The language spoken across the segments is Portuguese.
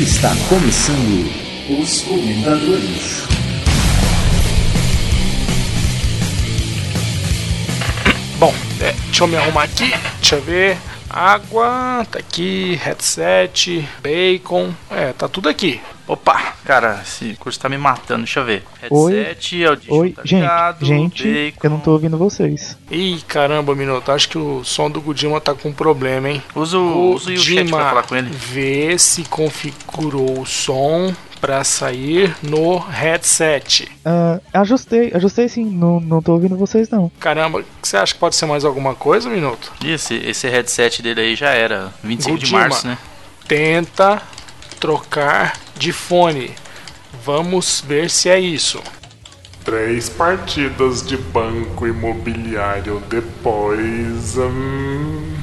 Está começando os comentadores. Bom, é, deixa eu me arrumar aqui. Deixa eu ver. Água, tá aqui, headset, bacon, é, tá tudo aqui. Opa! Cara, esse curso tá me matando, deixa eu ver. Oi? Headset, Audition Oi, tá gente, ligado, gente, bacon. eu não tô ouvindo vocês. Ih, caramba, Minuto, acho que o som do Gudima tá com problema, hein? Usa o, usa o chat pra falar com ele. vê se configurou o som pra sair no headset. Ah, ajustei, ajustei sim, não, não tô ouvindo vocês não. Caramba, você acha que pode ser mais alguma coisa, Minuto? Esse, esse headset dele aí já era, 25 de março, né? Tenta trocar de fone. Vamos ver se é isso. Três partidas de banco imobiliário depois. hum,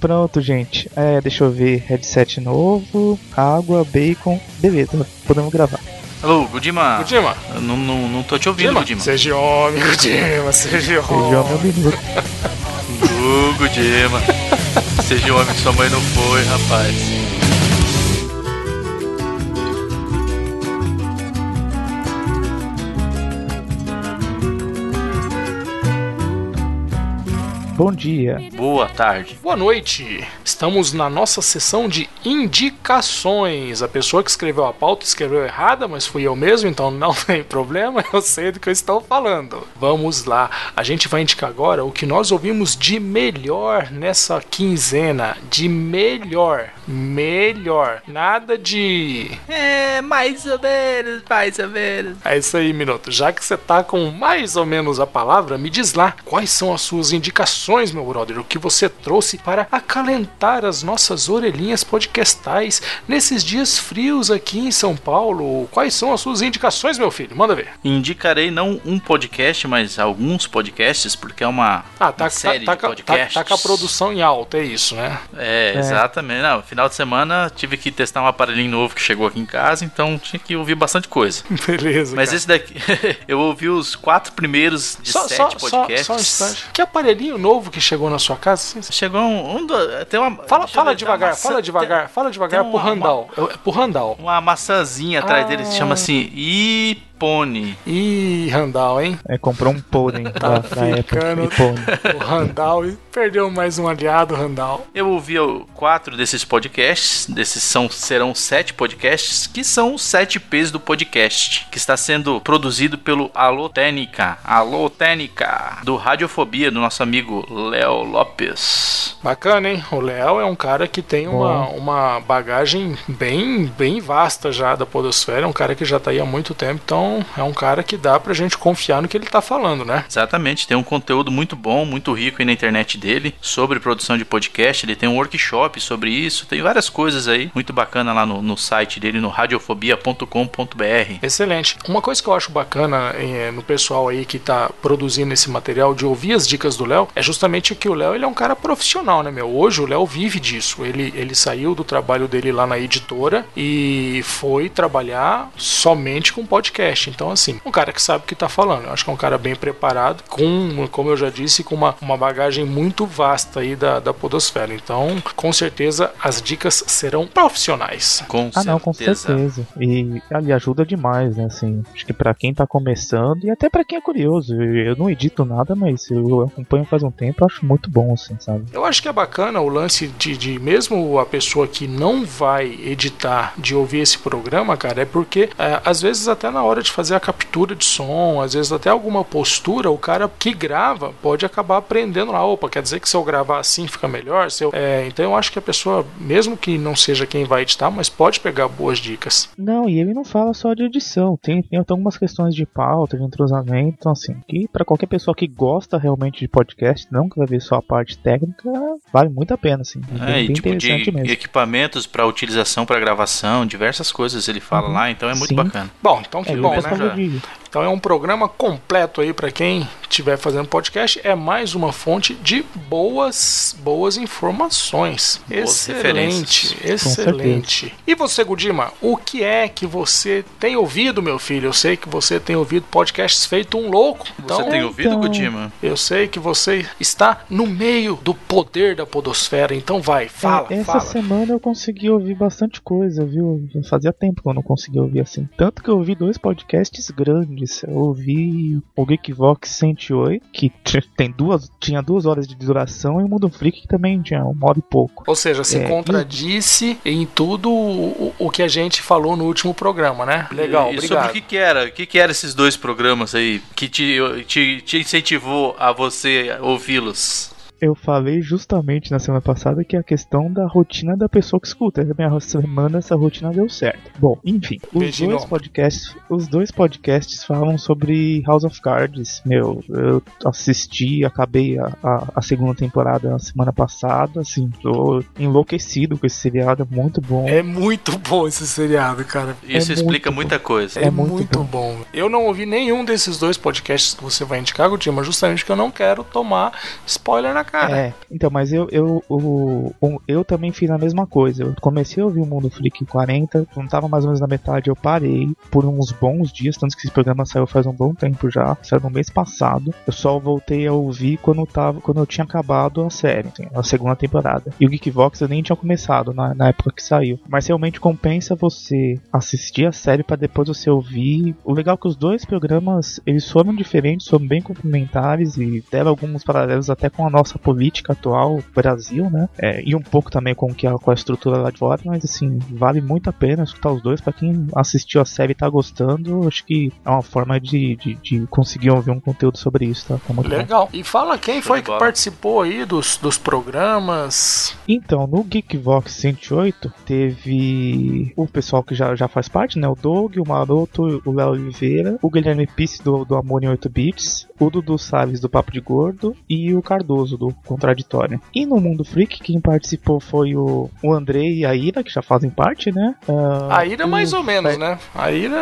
Pronto, gente. É, deixa eu ver, headset novo, água, bacon, beleza, podemos gravar. Alô, Gudima. Gudima, Eu Não, não, não tô te ouvindo, Gudima, Gudima. seja homem, Gudima, seja Seja homem. o meu minuto. Ô, Gudima. Seja homem sua mãe não foi, rapaz. Bom dia. Boa tarde. Boa noite. Estamos na nossa sessão de indicações. A pessoa que escreveu a pauta escreveu errada, mas fui eu mesmo, então não tem problema, eu sei do que eu estou falando. Vamos lá. A gente vai indicar agora o que nós ouvimos de melhor nessa quinzena. De melhor. Melhor. Nada de. É, mais ou menos, mais ou menos. É isso aí, Minuto. Já que você tá com mais ou menos a palavra, me diz lá quais são as suas indicações, meu brother. O que você trouxe para acalentar as nossas orelhinhas podcastais nesses dias frios aqui em São Paulo. Quais são as suas indicações, meu filho? Manda ver. Indicarei não um podcast, mas alguns podcasts, porque é uma, Ah, tá, uma série tá, tá, de tá, podcasts. tá com a produção em alta, é isso, né? É, exatamente. Não, final de semana tive que testar um aparelhinho novo que chegou aqui em casa, então tinha que ouvir bastante coisa. Beleza. Mas cara. esse daqui, eu ouvi os quatro primeiros de Só, sete só, só, podcasts. só um instante. Que aparelhinho novo que chegou na sua casa? Sim, Chegou um, um do- tem uma. Fala, fala ver, devagar, maçã- fala devagar, fala devagar tem pro uma- Randall. É pro Randall. Uma maçãzinha atrás Ah. dele se chama assim Ipone. Ih, Randall, hein? É, comprou um pônei pra ficando- pônei. O Randall e perdeu mais um aliado, Randall. Eu ouvi quatro desses podcasts, desses são, serão sete podcasts, que são os sete P's do podcast, que está sendo produzido pelo Alô Técnica, Alô Técnica, do Radiofobia, do nosso amigo Léo Lopes. Bacana, hein? O Léo é um cara que tem uma, uma bagagem bem, bem vasta já da podosfera, é um cara que já tá aí há muito tempo, então é um cara que dá pra gente confiar no que ele tá falando, né? Exatamente, tem um conteúdo muito bom, muito rico aí na internet dele sobre produção de podcast. Ele tem um workshop sobre isso, tem várias coisas aí muito bacana lá no, no site dele, no radiofobia.com.br. Excelente. Uma coisa que eu acho bacana eh, no pessoal aí que tá produzindo esse material de ouvir as dicas do Léo é justamente que o Léo ele é um cara profissional, né, meu? Hoje o Léo vive disso. Ele, ele saiu do trabalho dele lá na editora e foi trabalhar somente com podcast. Então, assim, um cara que sabe o que tá falando. Eu acho que é um cara bem preparado, com, como eu já disse, com uma, uma bagagem muito vasta aí da, da podosfera. Então, com certeza, as dicas serão profissionais. Com Ah, não, com certeza. E ele ajuda demais, né? Assim, acho que pra quem tá começando e até pra quem é curioso. Eu não edito nada, mas eu acompanho faz um tempo, eu acho muito bom, assim, sabe? Eu acho que é bacana o lance de, de mesmo a pessoa que não vai editar de ouvir esse programa, cara, é porque é, às vezes até na hora de fazer a captura de som, às vezes até alguma postura, o cara que grava pode acabar aprendendo lá, opa, quer dizer que se eu gravar assim fica melhor? Se eu- é, então eu acho que a pessoa, mesmo que não seja quem vai editar, mas pode pegar boas dicas. Não, e ele não fala só de edição, tem, tem até algumas questões de pauta, de entrosamento, então assim, que pra qualquer pessoa que gosta realmente de podcast, não que vai ver só a parte técnica, vale muito a pena, assim. É, É, bem, e bem tipo de mesmo. equipamentos para utilização, para gravação, diversas coisas ele fala Uhum. lá, então é muito Sim. bacana. Bom, então que É, bom, eu né? de Então é um programa completo aí para quem estiver fazendo podcast. É mais uma fonte de boas, boas informações. Boas excelente, excelente. E você, Gudima, o que é que você tem ouvido, meu filho? Eu sei que você tem ouvido podcasts feito um louco. Você Então, tem ouvido, então- Gudima? eu sei que você está no meio do poder da podosfera. Então vai, fala, É, essa fala. semana eu consegui ouvir bastante coisa, viu? Fazia tempo que eu não conseguia ouvir assim. Tanto que eu ouvi dois podcasts grandes. Eu ouvi o Geekvox 108, que tem duas, tinha duas horas de duração, e o Mundo Freak, que também tinha uma hora e pouco. Ou seja, se É, contradisse em tudo o, o- que a gente falou no último programa, né? Legal, e obrigado. sobre o que, que era? O que, que eram esses dois programas aí que te, te, te incentivou a você ouvi-los? Eu falei justamente na semana passada que é a questão da rotina da pessoa que escuta. Essa minha semana essa rotina deu certo. Bom, enfim, os Beijinho. dois podcasts, os dois podcasts falam sobre House of Cards. Meu, eu assisti, acabei a, a, a segunda temporada na semana passada, assim, tô enlouquecido com esse seriado, é muito bom. É muito bom esse seriado, cara. Isso É explica muita coisa. É, É muito, muito bom. Eu não ouvi nenhum desses dois podcasts que você vai indicar, Gutima, justamente porque eu não quero tomar spoiler na cara. É, então, mas eu, eu, o- eu também fiz a mesma coisa. Eu comecei a ouvir o Mundo Freak 40, quando tava mais ou menos na metade, eu parei por uns bons dias, tanto que esse programa saiu faz um bom tempo já, saiu no mês passado. Eu só voltei a ouvir quando, tava, quando eu tinha acabado a série, assim, a segunda temporada. E o Geekvox eu nem tinha começado na, na época que saiu. Mas realmente compensa você assistir a série para depois você ouvir. O legal é que os dois programas, eles foram diferentes, foram bem complementares e deram alguns paralelos até com a nossa política atual, Brasil, né? É, e um pouco também com, que a, com a estrutura lá de fora, mas assim, vale muito a pena escutar os dois. Pra quem assistiu a série e tá gostando, acho que é uma forma de, de, de conseguir ouvir um conteúdo sobre isso, tá? Tá bom. Legal. E fala quem foi que participou aí dos, dos programas. Então, no Geekvox 108, teve o pessoal que já, já faz parte, né? O Doug, o Maroto, o Léo Oliveira, o Guilherme Pisse do, do Amor em 8 Bits, o Dudu Salles do Papo de Gordo e o Cardoso do Contraditório. E no Mundo Freak, quem participou foi o, o Andrei e a Ira, que já fazem parte, né? Ah, A Ira, o mais ou menos, Fe- né? A Ira.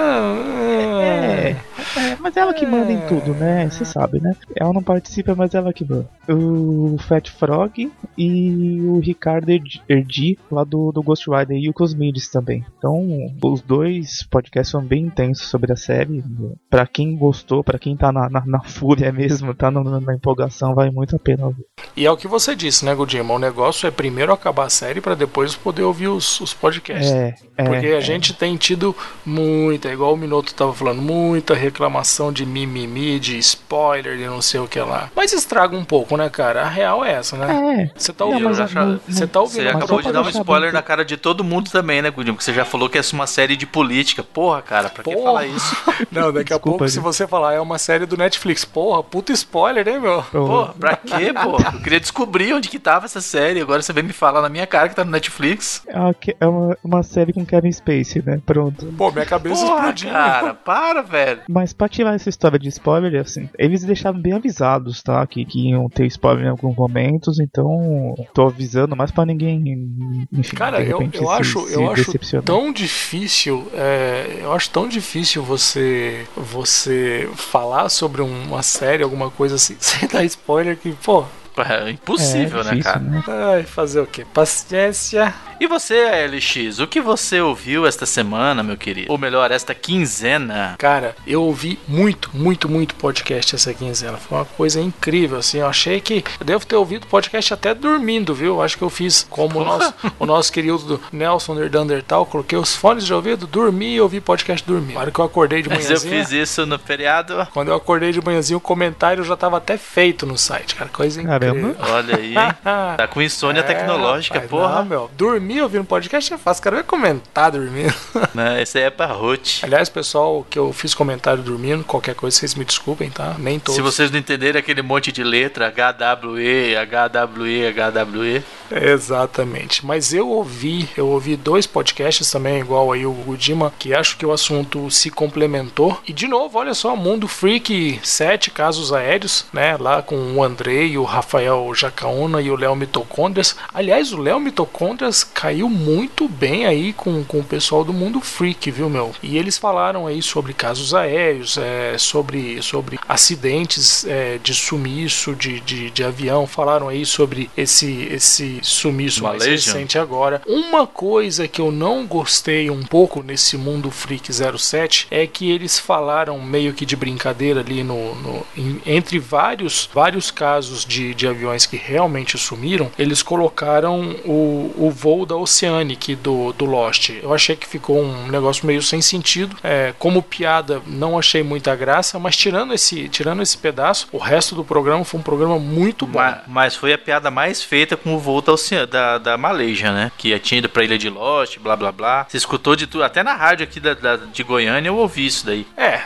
É, é, mas ela que manda em tudo, né? Você sabe, né? Ela não participa, mas ela que manda. O Fat Frog e o Ricardo Erdi- Erdi, lá do, do Ghost Rider, e o Cosmides também. Então, os dois podcasts são bem intensos sobre a série. Pra quem gostou, pra quem tá na, na, na fúria mesmo, tá na, na empolgação, vale muito a pena ouvir. E é o que você disse, né, Godima? O negócio é primeiro acabar a série pra depois poder ouvir os, os podcasts. É, é. Porque a é. gente tem tido muita, igual o Minuto tava falando, muita reclamação de mimimi, de spoiler, de não sei o que lá. Mas estraga um pouco, né, cara? A real é essa, né? É, Você tá ouvindo, você tá não- ouvindo, Você acabou de dar um spoiler bem na cara de todo mundo também, né, Gudinho? Porque você já falou que é uma série de política. Porra, cara, pra que Porra. falar isso? Não, daqui a Desculpa, pouco, se gente. você falar, é uma série do Netflix. Porra, puta spoiler, hein, meu? Porra, pra quê, pô? Eu queria descobrir onde que tava essa série. Agora você vem me falar na minha cara que tá no Netflix. É uma, é uma, uma série com Kevin Spacey, né? Pronto. Pô, minha cabeça Porra, explodiu. cara, para, velho. Mas pra tirar essa história de spoiler, assim, eles deixaram bem avisados, tá? Que, que iam ter spoiler em alguns momentos, então tô avisando mais pra ninguém, enfim, Cara, de eu, repente eu se- acho, se eu acho tão difícil, é, eu acho tão difícil você você falar sobre uma série, alguma coisa assim, sem dar spoiler que, pô, É impossível, é, né, difícil, cara? né? ai, fazer o quê? Paciência. E você, LX, o que você ouviu esta semana, meu querido? Ou melhor, esta quinzena? Cara, eu ouvi muito, muito, muito podcast essa quinzena. Foi uma coisa incrível, assim. Eu achei que eu devo ter ouvido podcast até dormindo, viu? Eu acho que eu fiz como o nosso, o nosso querido Nelson Nerdandertal. Coloquei os fones de ouvido, dormi e ouvi podcast dormindo. Na hora que eu acordei de Mas eu manhãzinha. fiz isso no feriado. Quando eu acordei de manhãzinho, o comentário já tava até feito no site, cara. Coisa Caramba. incrível. Olha aí, hein? Tá com insônia É, tecnológica, rapaz, porra. Não, meu. Dormir ouvindo podcast é fácil. Cara, vai comentar dormindo. Né, Esse aí é parrote. Aliás, pessoal, que eu fiz comentário dormindo, qualquer coisa, vocês me desculpem, tá? Nem todos. Se vocês não entenderem aquele monte de letra, HWE, HWE, HWE, Exatamente. Mas eu ouvi, eu ouvi dois podcasts também, igual aí o Gudima, que acho que o assunto se complementou. E de novo, olha só, Mundo Freak, sete casos aéreos, né? Lá com o Andrei, o Rafael Jacaúna e o Léo Mitocôndrias. Aliás, o Léo Mitocôndrias caiu muito bem aí com, com o pessoal do Mundo Freak, viu, meu? E eles falaram aí sobre casos aéreos, é, sobre, sobre acidentes é, de sumiço de, de, de, avião, falaram aí sobre esse, esse sumiço mais recente agora. Uma coisa que eu não gostei um pouco nesse Mundo Freak 07 é que eles falaram meio que de brincadeira ali no, no entre vários, vários casos de, de aviões que realmente sumiram, eles colocaram o, o voo da Oceanic do, do Lost. Eu achei que ficou um negócio meio sem sentido. É, como piada, não achei muita graça, mas tirando esse, tirando esse pedaço, o resto do programa foi um programa muito bom. Mas, mas foi a piada mais feita com o voo da, da, da Malaysia, né? Que tinha ido pra Ilha de Lost, blá blá blá. Você escutou de tudo, até na rádio aqui da, da, de Goiânia eu ouvi isso daí. É,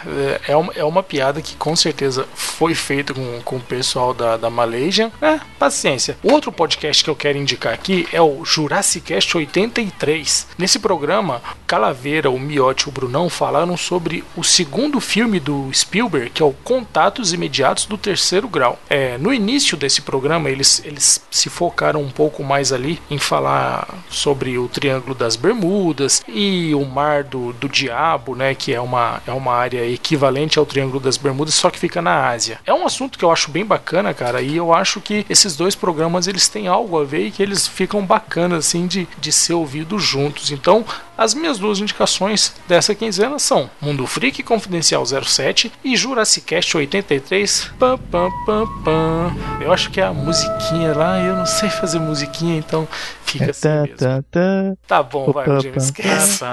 é uma, é uma piada que com certeza foi feita com, com o pessoal da, da Malaysia. É, paciência. Outro podcast que eu quero indicar aqui é o Jurassic Cast 83. Nesse programa, Calaveira, o Miotti e o Brunão falaram sobre o segundo filme do Spielberg, que é o Contatos Imediatos do Terceiro Grau. É, no início desse programa, eles, eles se focaram um pouco mais ali em falar sobre o Triângulo das Bermudas e o Mar do, do Diabo, né, que é uma, é uma área equivalente ao Triângulo das Bermudas, só que fica na Ásia. É um assunto que eu acho bem bacana, cara, e eu acho que esses dois programas eles têm algo a ver e que eles ficam bacanas assim de, de ser ouvidos juntos. Então, as minhas duas indicações dessa quinzena são Mundo Freak Confidencial 07 e Jurassic Cast 83. Pam, pam, pam, pam. Eu acho que é a musiquinha lá, eu não sei fazer musiquinha, então fica assim mesmo. Tá bom, vai, Jimmy, esquece.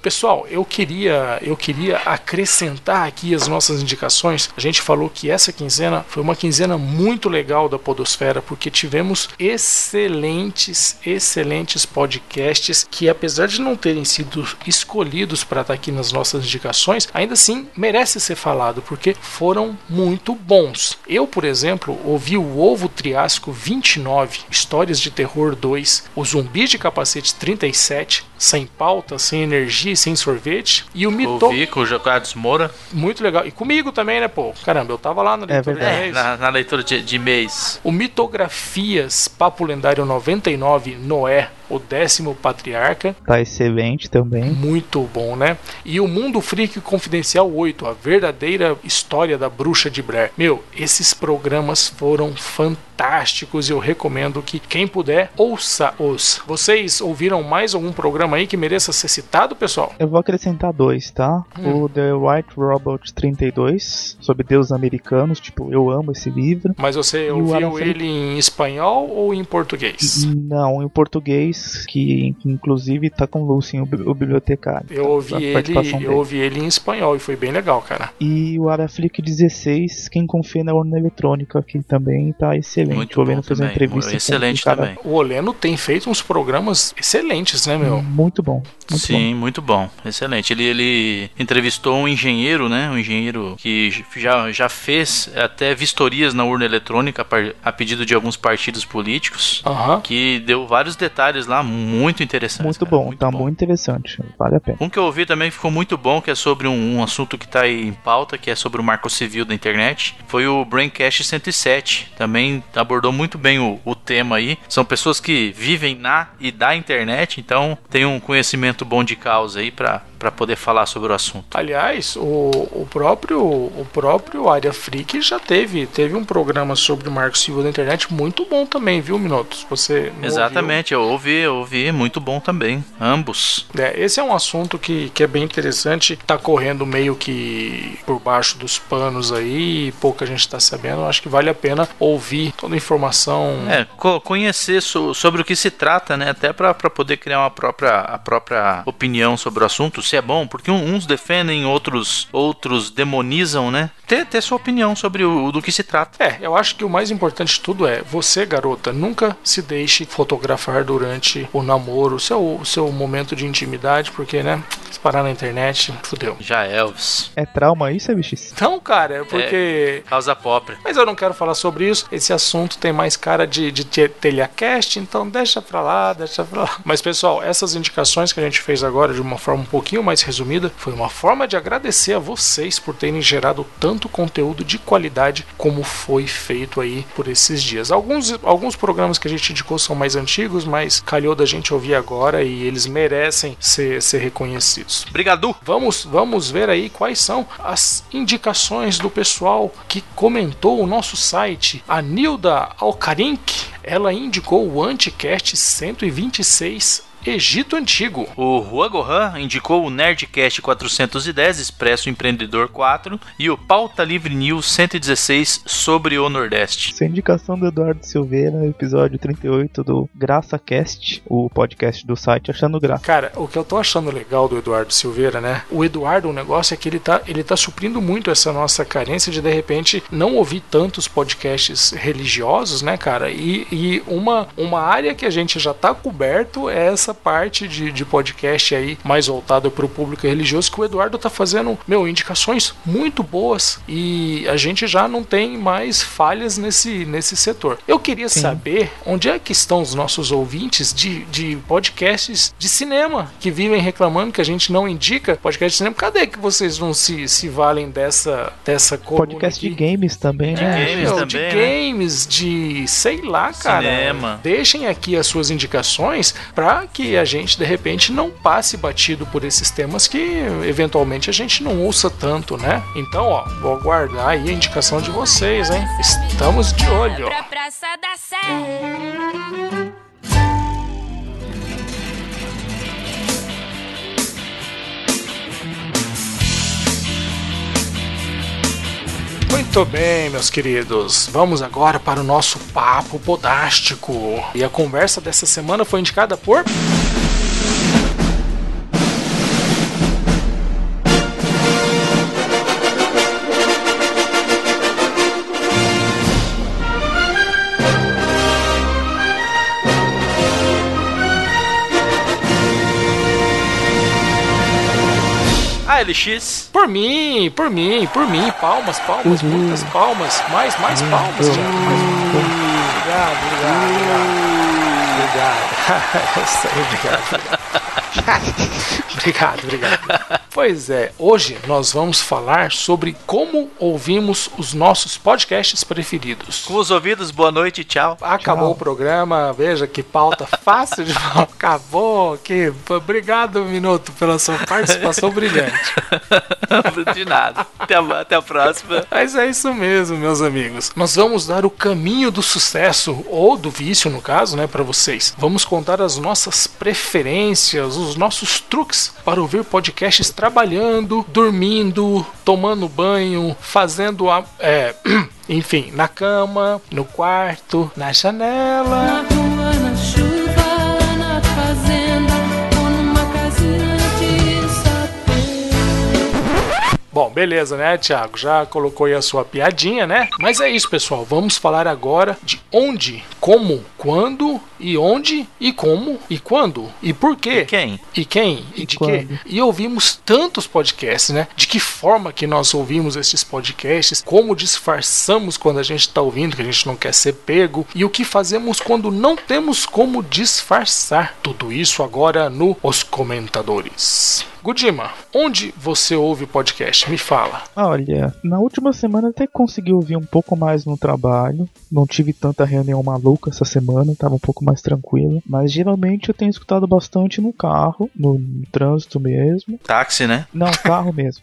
Pessoal, eu queria, eu queria acrescentar aqui as nossas indicações. A gente falou que essa quinzena foi uma quinzena muito legal da Podosfera, porque tivemos excelentes, excelentes podcasts que, apesar de não terem sido escolhidos para estar aqui nas nossas indicações, ainda assim merece ser falado, porque foram muito bons. Eu, por exemplo, ouvi o Ovo Triásico 29, Histórias de Terror 2, o Zumbi de Capacete 37, Sem Pauta, Sem Energia e Sem Sorvete, e o Mito... Ouvi com o Jocados Moura. Muito legal. E comigo também, né, pô? Caramba, eu tava lá na é leitura é, de mês. Na, na, leitura de, de mês. O Mitografias, Papo Lendário 99, Noé, o décimo patriarca. Tá excelente também. Muito bom, né? E o Mundo Freak Confidencial 8, a verdadeira história da bruxa de Blair. Meu, esses programas foram fantásticos e eu recomendo que quem puder ouça-os. Vocês ouviram mais algum programa aí que mereça ser citado, pessoal? Eu vou acrescentar dois, tá? Hum. O The White Robot 32, sobre deuses americanos, tipo, eu amo esse livro. Mas você e ouviu ele em espanhol ou em português? Não, em português, que, que inclusive tá com o Lucien, o, o bibliotecário. Eu ouvi ele, eu ouvi ele em espanhol e foi bem legal, cara. E o Araflick 16, quem confia na urna eletrônica, que também tá excelente. Muito o Oleno fez uma entrevista. Excelente com também. O Oleno tem feito uns programas excelentes, né, meu? Muito bom. Muito Sim, bom. muito bom. Excelente. Ele, ele entrevistou um engenheiro, né? Um engenheiro que já, já fez até vistorias na urna eletrônica a pedido de alguns partidos políticos. Uhum. Que deu vários detalhes lá muito interessantes. Muito cara. bom, muito tá bom. muito interessante. Vale a pena. Um que eu ouvi também ficou muito bom, que é sobre um, um assunto que tá aí em pauta, que é sobre o marco civil da internet. Foi o Braincast 107. Também abordou muito bem o, o tema aí. São pessoas que vivem na e da internet, então tem um conhecimento bom de causa aí para para poder falar sobre o assunto. Aliás, o, o próprio o próprio Área Freak já teve teve um programa sobre o marco civil da internet muito bom também, viu, Minutos? Você Exatamente, ouviu? eu ouvi, eu ouvi, muito bom também, ambos. É, esse é um assunto que, que é bem interessante, tá correndo meio que por baixo dos panos aí, pouca gente está sabendo, acho que vale a pena ouvir toda a informação. É, co conhecer so sobre o que se trata, né, até para poder criar uma própria a própria opinião sobre o assunto, é bom, porque uns defendem, outros outros demonizam, né? Ter, ter sua opinião sobre o do que se trata. É, eu acho que o mais importante de tudo é você, garota, nunca se deixe fotografar durante o namoro, seu seu momento de intimidade, porque, né, se parar na internet, fudeu. Já Elvis. É trauma isso, é bicho? Então, cara, é porque Causa própria. Mas eu não quero falar sobre isso. Esse assunto tem mais cara de, de te- telhacast, então deixa pra lá, deixa pra lá. Mas, pessoal, essas indicações que a gente fez agora de uma forma um pouquinho mais resumida foi uma forma de agradecer a vocês por terem gerado tanto conteúdo de qualidade como foi feito aí por esses dias. Alguns, alguns programas que a gente indicou são mais antigos, mas calhou da gente ouvir agora e eles merecem ser, ser reconhecidos. Obrigado. Vamos, vamos ver aí quais são as indicações do pessoal que comentou o nosso site. A Nilda Alcarink, ela indicou o Anticast 126 Egito Antigo. O Juan Gohan indicou o Nerdcast 410 Expresso Empreendedor 4 e o Pauta Livre News 116 sobre o Nordeste. A indicação do Eduardo Silveira, episódio 38 do Graça Cast, o podcast do site Achando Graça. Cara, o que eu tô achando legal do Eduardo Silveira, né? O Eduardo, o negócio é que ele tá, ele tá suprindo muito essa nossa carência de de repente não ouvir tantos podcasts religiosos, né, cara? E, e uma, uma área que a gente já tá coberto é essa parte de, de podcast aí mais voltada para o público religioso que o Eduardo tá fazendo, meu, indicações muito boas e a gente já não tem mais falhas nesse, nesse setor. Eu queria Sim. saber onde é que estão os nossos ouvintes de, de podcasts de cinema que vivem reclamando que a gente não indica podcast de cinema. Cadê que vocês não se, se valem dessa, dessa coluna Podcast de games também, De né? games Meu, também, de né? games, de sei lá, cara. Cinema. Deixem aqui as suas indicações para que a gente de repente não passe batido por esses temas que eventualmente a gente não ouça tanto, né? Então, ó, vou aguardar aí a indicação de vocês, hein? Estamos de olho. Da Sé. Muito bem, meus queridos. Vamos agora para o nosso papo podástico. E a conversa dessa semana foi indicada por ALX. Por mim, por mim, por mim. Palmas, palmas, Uhum. muitas palmas. Mais, mais palmas, gente. Mais Obrigado, obrigado, obrigado. Obrigado. Isso aí, obrigado. obrigado, obrigado. Pois é, hoje nós vamos falar sobre como ouvimos os nossos podcasts preferidos. Com os ouvidos, boa noite, tchau. Acabou Tchau. o programa, veja que pauta fácil de falar. Acabou, que obrigado, Minuto, pela sua participação brilhante. De nada. Até a, até a próxima. Mas é isso mesmo, meus amigos. Nós vamos dar o caminho do sucesso, ou do vício, no caso, né, para vocês. Vamos contar as nossas preferências, os nossos truques para ouvir podcasts trabalhando, dormindo, tomando banho, fazendo a. É, enfim, na cama, no quarto, na janela. Bom, beleza, né, Thiago? Já colocou aí a sua piadinha, né? Mas é isso, pessoal. Vamos falar agora de onde, como, quando e onde e como e quando e por quê. Quem? E quem? E, E de quê? E ouvimos tantos podcasts, né? De que forma que nós ouvimos esses podcasts? Como disfarçamos quando a gente está ouvindo, que a gente não quer ser pego? E o que fazemos quando não temos como disfarçar? Tudo isso agora no Os Comentadores. Gudima, onde você ouve podcast? Me fala. Olha, na última semana até consegui ouvir um pouco mais no trabalho. Não tive tanta reunião maluca essa semana, tava um pouco mais tranquilo. Mas geralmente eu tenho escutado bastante no carro, no trânsito mesmo. Táxi, né? Não, carro mesmo.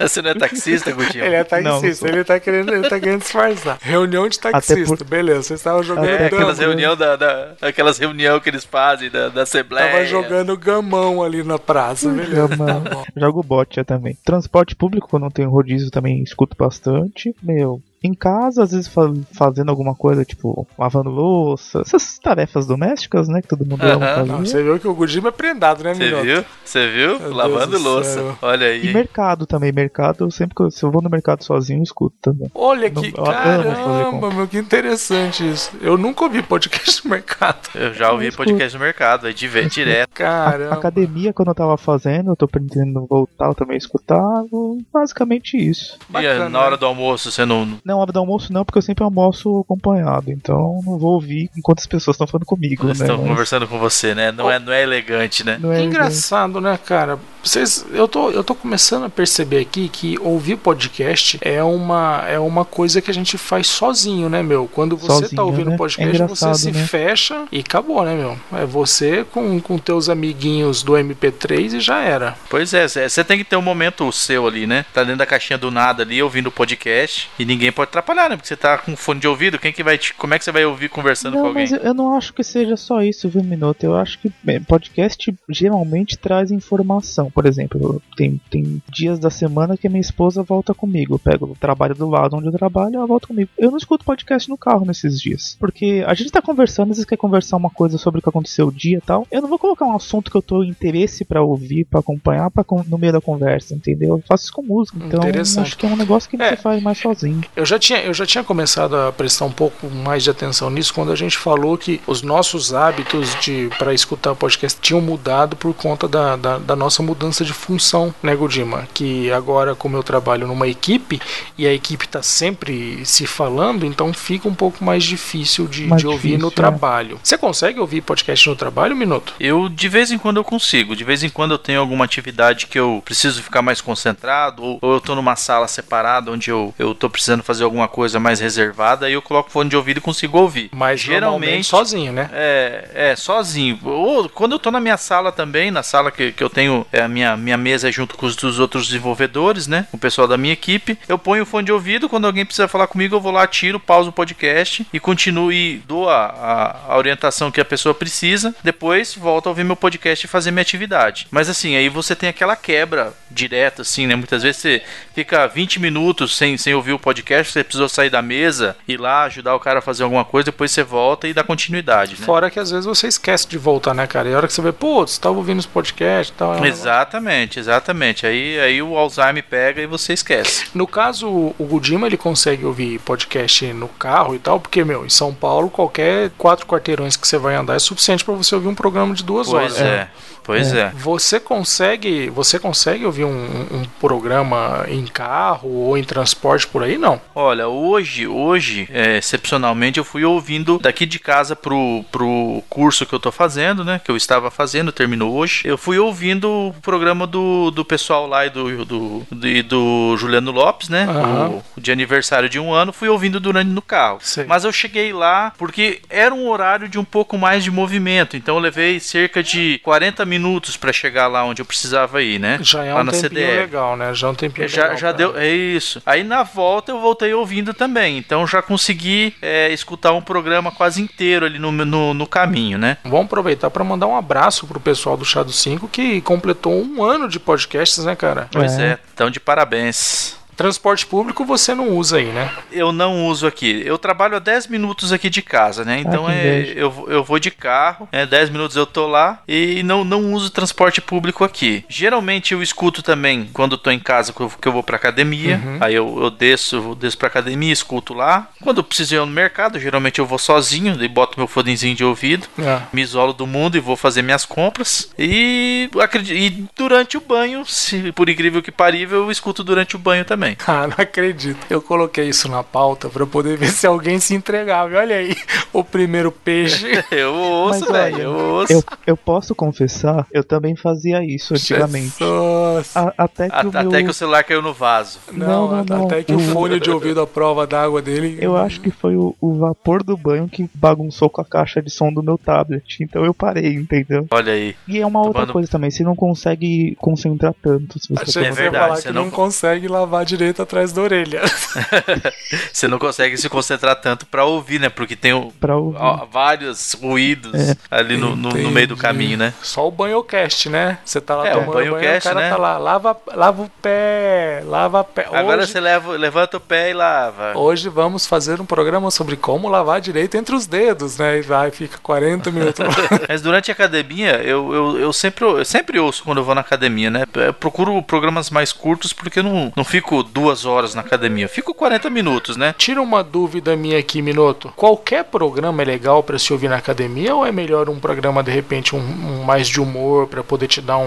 Você não é taxista, Gutinho? Ele é Não, não taxista, sou. ele tá querendo, ele tá querendo disfarçar. Reunião de taxista, por- beleza. Vocês estavam jogando É, aquelas gamão. reuniões da, da- aquelas reunião que eles fazem da, da Assembleia. Tava jogando gamão ali na praça, beleza. Tá. Jogo bot também. Transporte público, quando tenho rodízio, também escuto bastante. Meu, em casa, às vezes fa- fazendo alguma coisa, tipo, lavando louça, essas tarefas domésticas, né, que todo mundo ama Aham. fazer. Não, você viu que o Gudima é prendado, né, Você viu? Você viu? Meu Lavando Deus do louça. Olha E aí. mercado também, mercado, eu sempre que eu, se eu vou no mercado sozinho, eu escuto também. Olha que eu caramba, meu, que interessante isso. Eu nunca ouvi podcast do mercado. Eu já ouvi escuto. podcast no mercado, aí dire- direto. Caramba. Academia, quando eu tava fazendo, eu tô pretendendo voltar, eu também escutava, basicamente isso. E Bacana, eh, na hora né? do almoço você não. Não, hora do almoço não, porque eu sempre almoço acompanhado, então não vou ouvir enquanto as pessoas estão falando comigo, Eles né? estão conversando com você, né? Não é, não é elegante, né? não é Engraçado, né, cara? Vocês, eu, tô, eu tô começando a perceber aqui que ouvir podcast é uma, é uma coisa que a gente faz sozinho, né, meu? Quando você tá Sozinho, ouvindo né? podcast, É você se né? fecha e acabou, né, meu? É você com, com teus amiguinhos do MP3 e já era. Pois é, você tem que ter um momento seu ali, né? Tá dentro da caixinha do nada ali, ouvindo o podcast. E ninguém pode atrapalhar, né? Porque você tá com fone de ouvido. Quem que vai te. Como é que você vai ouvir conversando com Não, alguém? mas eu- não acho que seja só isso, viu, Minuto? Eu acho que podcast geralmente traz informação. Por exemplo, tem, tem dias da semana que a minha esposa volta comigo. Eu pego o trabalho do lado onde eu trabalho, ela volta comigo. Eu não escuto podcast no carro nesses dias. Porque a gente tá conversando, às vezes quer conversar uma coisa sobre o que aconteceu o dia e tal. Eu não vou colocar um assunto que eu tô interesse pra ouvir, pra acompanhar, pra, con- no meio da conversa, entendeu? Eu faço isso com música. Então, acho que é um negócio que É. você faz mais sozinho. Eu já, tinha, eu já tinha começado a prestar um pouco mais de atenção nisso quando a gente falou que os nossos hábitos de para escutar podcast tinham mudado por conta da, da, da nossa mudança de função, né, Godima? Que agora, como eu trabalho numa equipe e a equipe está sempre se falando, então fica um pouco mais difícil de, Mais de ouvir difícil, no é. trabalho. Você consegue ouvir podcast no trabalho, Minuto? Eu de vez em quando eu consigo, de vez em quando eu tenho alguma atividade que eu preciso ficar mais concentrado, ou, ou eu tô numa sala separada onde eu, eu tô precisando fazer alguma coisa mais reservada, aí eu coloco fone de ouvido e consigo ouvir. Mas geralmente geralmente sozinho, né? É, é, sozinho. Ou quando eu tô na minha sala também, na sala que, que eu tenho, é, a minha, minha mesa é junto com os dos outros desenvolvedores, né? O pessoal da minha equipe. Eu ponho o fone de ouvido, quando alguém precisa falar comigo, eu vou lá, tiro, pauso o podcast e continuo e dou a, a, a orientação que a pessoa precisa. Depois volto a ouvir meu podcast e fazer minha atividade. Mas assim, aí você tem aquela quebra direta, assim, né? Muitas vezes você fica 20 minutos sem, sem ouvir o podcast, você precisou sair da mesa, ir lá, ajudar o cara a fazer alguma coisa, depois você volta e dá continuidade, né? Fora que às vezes você esquece de voltar, né, cara? E a hora que você vê, pô, você tava ouvindo os podcasts e tal. é Exatamente, exatamente. Aí, aí o Alzheimer pega e você esquece. No caso, o Gudima ele consegue ouvir podcast no carro e tal, porque, meu, em São Paulo, qualquer quatro quarteirões que você vai andar é suficiente para você ouvir um programa de duas Pois horas. é, pois é. Você consegue, você consegue ouvir um, um programa em carro ou em transporte por aí? Não. Olha, hoje, hoje, é, excepcionalmente, eu fui ouvindo daqui de casa pro, pro curso que eu tô fazendo, né? Que eu estava fazendo, terminou hoje. Eu fui ouvindo o programa do, do pessoal lá e do, do, do, e do Juliano Lopes, né? Aham. O, de aniversário de um ano, fui ouvindo durante no carro. Sei. Mas eu cheguei lá porque era um horário de um pouco mais de movimento. Então eu levei cerca de 40 minutos para chegar lá onde eu precisava ir, né? Já é lá um na tempinho CDL. legal, né? Já é um tempinho Já, legal. já cara. deu, é isso. Aí na volta eu voltei ouvindo também. Então já consegui é, escutar um programa quase inteiro ali no, no, no caminho, né? Vamos aproveitar para mandar um abraço pro pessoal do Chá do 5 que completou um ano de podcasts, né, cara? Pois É. é, então de parabéns. Transporte público você não usa aí, né? Eu não uso aqui. Eu trabalho a 10 minutos aqui de casa, né? Então que é, eu, vou- eu vou de carro, é 10 minutos eu tô lá e não, não uso transporte público aqui. Geralmente eu escuto também quando tô em casa que eu, que eu vou pra academia. Uhum. Aí eu, eu desço, eu desço pra academia, escuto lá. Quando eu preciso ir no mercado, geralmente eu vou sozinho, daí boto meu fonezinho de ouvido. É. Me isolo do mundo e vou fazer minhas compras. E, acredi- e durante o banho, se por incrível que parível, eu escuto durante o banho também. Ah, não acredito. Eu coloquei isso na pauta pra poder ver se alguém se entregava. E Olha aí, o primeiro peixe. Eu ouço, velho, eu ouço. Eu, eu posso confessar, eu também fazia isso antigamente. Jesus. A- até que A- o meu... Até que o celular caiu no vaso. Não, Não, não, não. até que o fone de ouvido à prova d'água dele. Eu acho que foi o, o vapor do banho que bagunçou com a caixa de som do meu tablet. Então eu parei, entendeu? Olha aí. E é uma outra Tomando- coisa também, você não consegue concentrar tanto se você É verdade, falar você que não- não consegue lavar de direito atrás da orelha. Você não consegue se concentrar tanto pra ouvir, né? Porque tem o- ó, vários ruídos ali no, no- no meio do caminho, né? Só o banhocast, né? Você tá lá É, o tomando banho, o cara né? tá lá, lava, lava o pé, lava o pé. Agora hoje, você leva, levanta o pé e lava. hoje vamos fazer um programa sobre como lavar direito entre os dedos, né? E vai, fica 40 minutos. Mas durante a academia, eu, eu, eu, sempre, eu sempre ouço quando eu vou na academia, né? Eu procuro programas mais curtos porque eu não, não fico duas horas na academia. Eu fico 40 minutos, né? Tira uma dúvida minha aqui, Minuto. Qualquer programa é legal pra se ouvir na academia ou é melhor um programa, de repente, um, um mais de humor pra poder te dar um,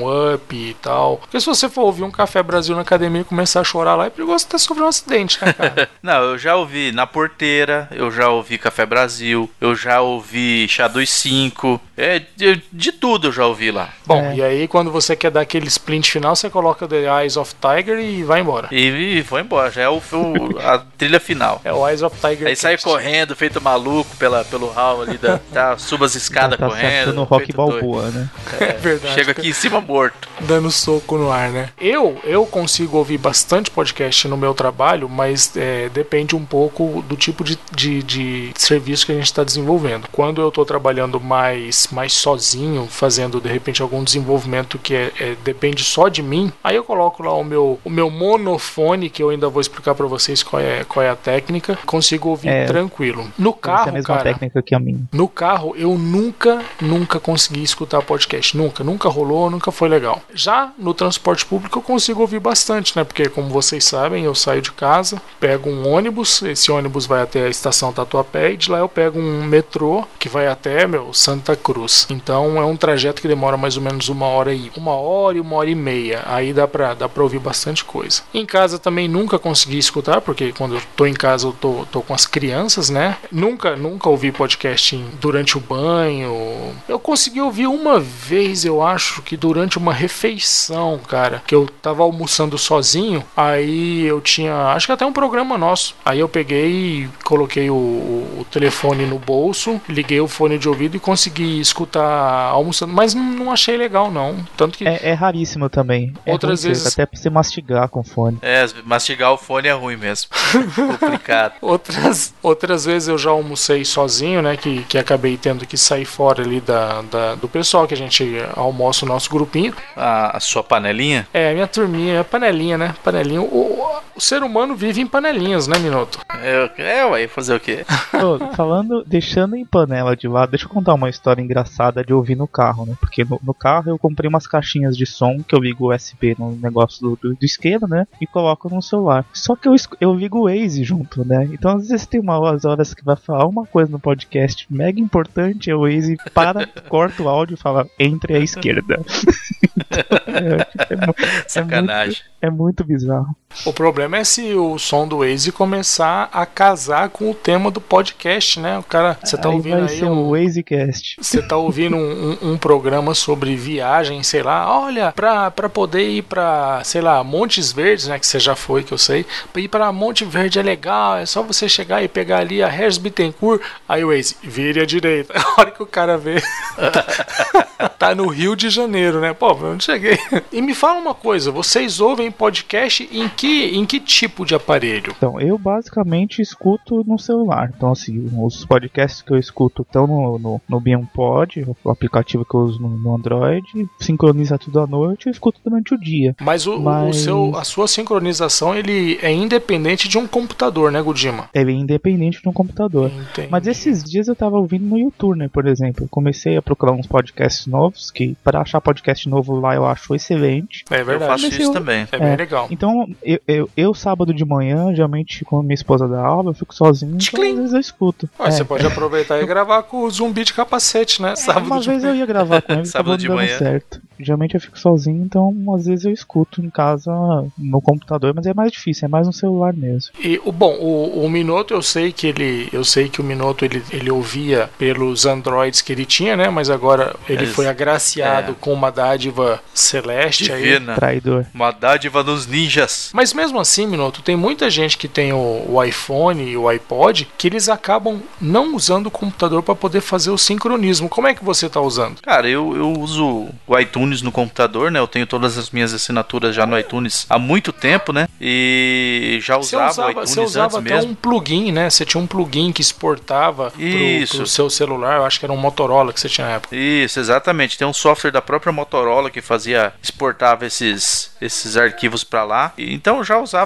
um up e tal? Porque se você for ouvir um Café Brasil na academia e começar a chorar lá, é perigoso até sofrer um acidente, né, cara? Não, eu já ouvi Na Porteira, eu já ouvi Café Brasil, eu já ouvi Chá dos 5, é, de, de tudo eu já ouvi lá. Bom, É. e aí quando você quer dar aquele splint final, você coloca The Eyes of Tiger e vai embora. E, e foi embora, já é o, o- a trilha final. É o Eyes of Tiger. Aí sai correndo, feito maluco pela, pelo hall ali, da, tá, suba as escadas tá correndo. achando rock doido. balboa, né? É verdade. Chega aqui em cima morto. dando soco no ar, né? Eu eu consigo ouvir bastante podcast no meu trabalho, mas é, depende um pouco do tipo de, de, de serviço que a gente está desenvolvendo. Quando eu estou trabalhando mais, mais sozinho, fazendo de repente algum desenvolvimento que é, é- depende só de mim, aí eu coloco lá o meu, o meu monofone, que eu ainda vou explicar para vocês qual é, qual é a técnica, consigo ouvir É. tranquilo. No é carro, mesma cara, técnica que a minha. no carro, eu nunca, nunca consegui escutar podcast. Nunca, nunca rolou, nunca foi legal. Já no transporte público eu consigo ouvir bastante, né? Porque, como vocês sabem, eu saio de casa, pego um ônibus, esse ônibus vai até a estação Tatuapé e de lá eu pego um metrô que vai até, meu, Santa Cruz. Então é um trajeto que demora mais ou menos uma hora e uma hora e uma hora e meia. Aí dá pra, dá pra ouvir bastante coisa. Em casa também nunca consegui escutar, porque quando eu tô em casa eu tô, tô com as crianças, né? Nunca, nunca ouvi podcast em- durante o banho. Eu consegui ouvir uma vez, eu acho, que durante uma refeição, cara, que eu tava almoçando sozinho, aí eu tinha, acho que até um programa nosso. Aí eu peguei e coloquei o, o telefone no bolso, liguei o fone de ouvido e consegui escutar almoçando, mas não, não achei legal não. Tanto que É, é raríssimo também. É Outras ruim, vezes- Até pra você mastigar com fone. É, mastigar o fone é ruim mesmo. Complicado. Outras, outras vezes eu já almocei sozinho, né? Que, que acabei tendo que sair fora ali da, da- do pessoal, que a gente almoça o nosso grupinho. A, a sua panelinha? É, a minha turminha, é panelinha, né? Panelinha. O, o ser humano vive em panelinhas, né, Minuto? É, é ué, fazer o quê? Ô, falando, deixando em panela de lado, deixa eu contar uma história engraçada de ouvir no carro, né? Porque no, no carro eu comprei umas caixinhas de som que eu ligo USB no negócio do, do, do isqueiro, né? E coloco no celular. Só que eu, eu ligo o Waze junto, né? Então às vezes tem umas horas que vai falar uma coisa no podcast mega importante, o Waze para, corta o áudio e fala entre à esquerda. é, tipo, é mu- Sacanagem. é muito bizarro. O problema é se o som do Waze começar a casar com o tema do podcast, né? O cara, você tá aí ouvindo vai aí ser um, o Wazecast. Você tá ouvindo um, um- um programa sobre viagem, sei lá, olha, pra, pra poder ir pra, sei lá, Montes Verdes, né, que você já foi, que eu sei, pra ir pra Monte Verde é legal, é só você chegar e pegar ali a Regis Bittencourt, aí o Waze, vire à direita. A hora que o cara vê, tá no Rio de Janeiro, né? Pô, eu não cheguei. E me fala uma coisa, vocês ouvem podcast em que, em que tipo de aparelho? Então, eu basicamente escuto no celular. Então, assim, os podcasts que eu escuto estão no, no, no BeamPod, o aplicativo que eu uso no, no Android, sincroniza tudo à noite e eu escuto durante o dia. Mas, o, o Mas- seu, a sua sincronização ele é independente de um computador, né, Gudima? Ele é independente de um computador. Entendi. Mas esses dias eu tava ouvindo no YouTube, né, por exemplo. Eu comecei a procurar uns podcasts novos, que para achar podcast novo lá eu acho excelente. É Eu verdade. faço Mas isso eu- também. É bem É. legal. Então, eu, eu, eu, sábado de manhã, geralmente quando minha esposa dá aula, eu fico sozinho, então às vezes eu escuto. Ué, É. Você pode aproveitar e gravar com o zumbi de capacete, né? Sábado Uma de vez eu ia gravar com ele, Sábado acabou de manhã. certo. Geralmente eu fico sozinho, então às vezes eu escuto em casa no computador, mas é mais difícil, é mais no celular mesmo. E o bom, o, o Minuto eu sei que ele, eu sei que o Minuto ele, ele ouvia pelos Androids que ele tinha, né? Mas agora ele Eles- foi agraciado é. com uma dádiva celeste aí. Divina. Traidor. Uma dádiva dos ninjas. Mas mesmo assim, Minuto, tem muita gente que tem o, o iPhone e o iPod que eles acabam não usando o computador para poder fazer o sincronismo. Como é que você tá usando? Cara, eu, eu uso o iTunes no computador, né? Eu tenho todas as minhas assinaturas já no iTunes há muito tempo, né? E já usava, usava, o iTunes você usava até mesmo. um plugin, né? Você tinha um plugin que exportava Isso. pro seu celular. Eu acho que era um Motorola que você tinha na época. Isso, exatamente. Tem um software da própria Motorola que fazia exportava esses esses arquivos pra lá. Então já usava,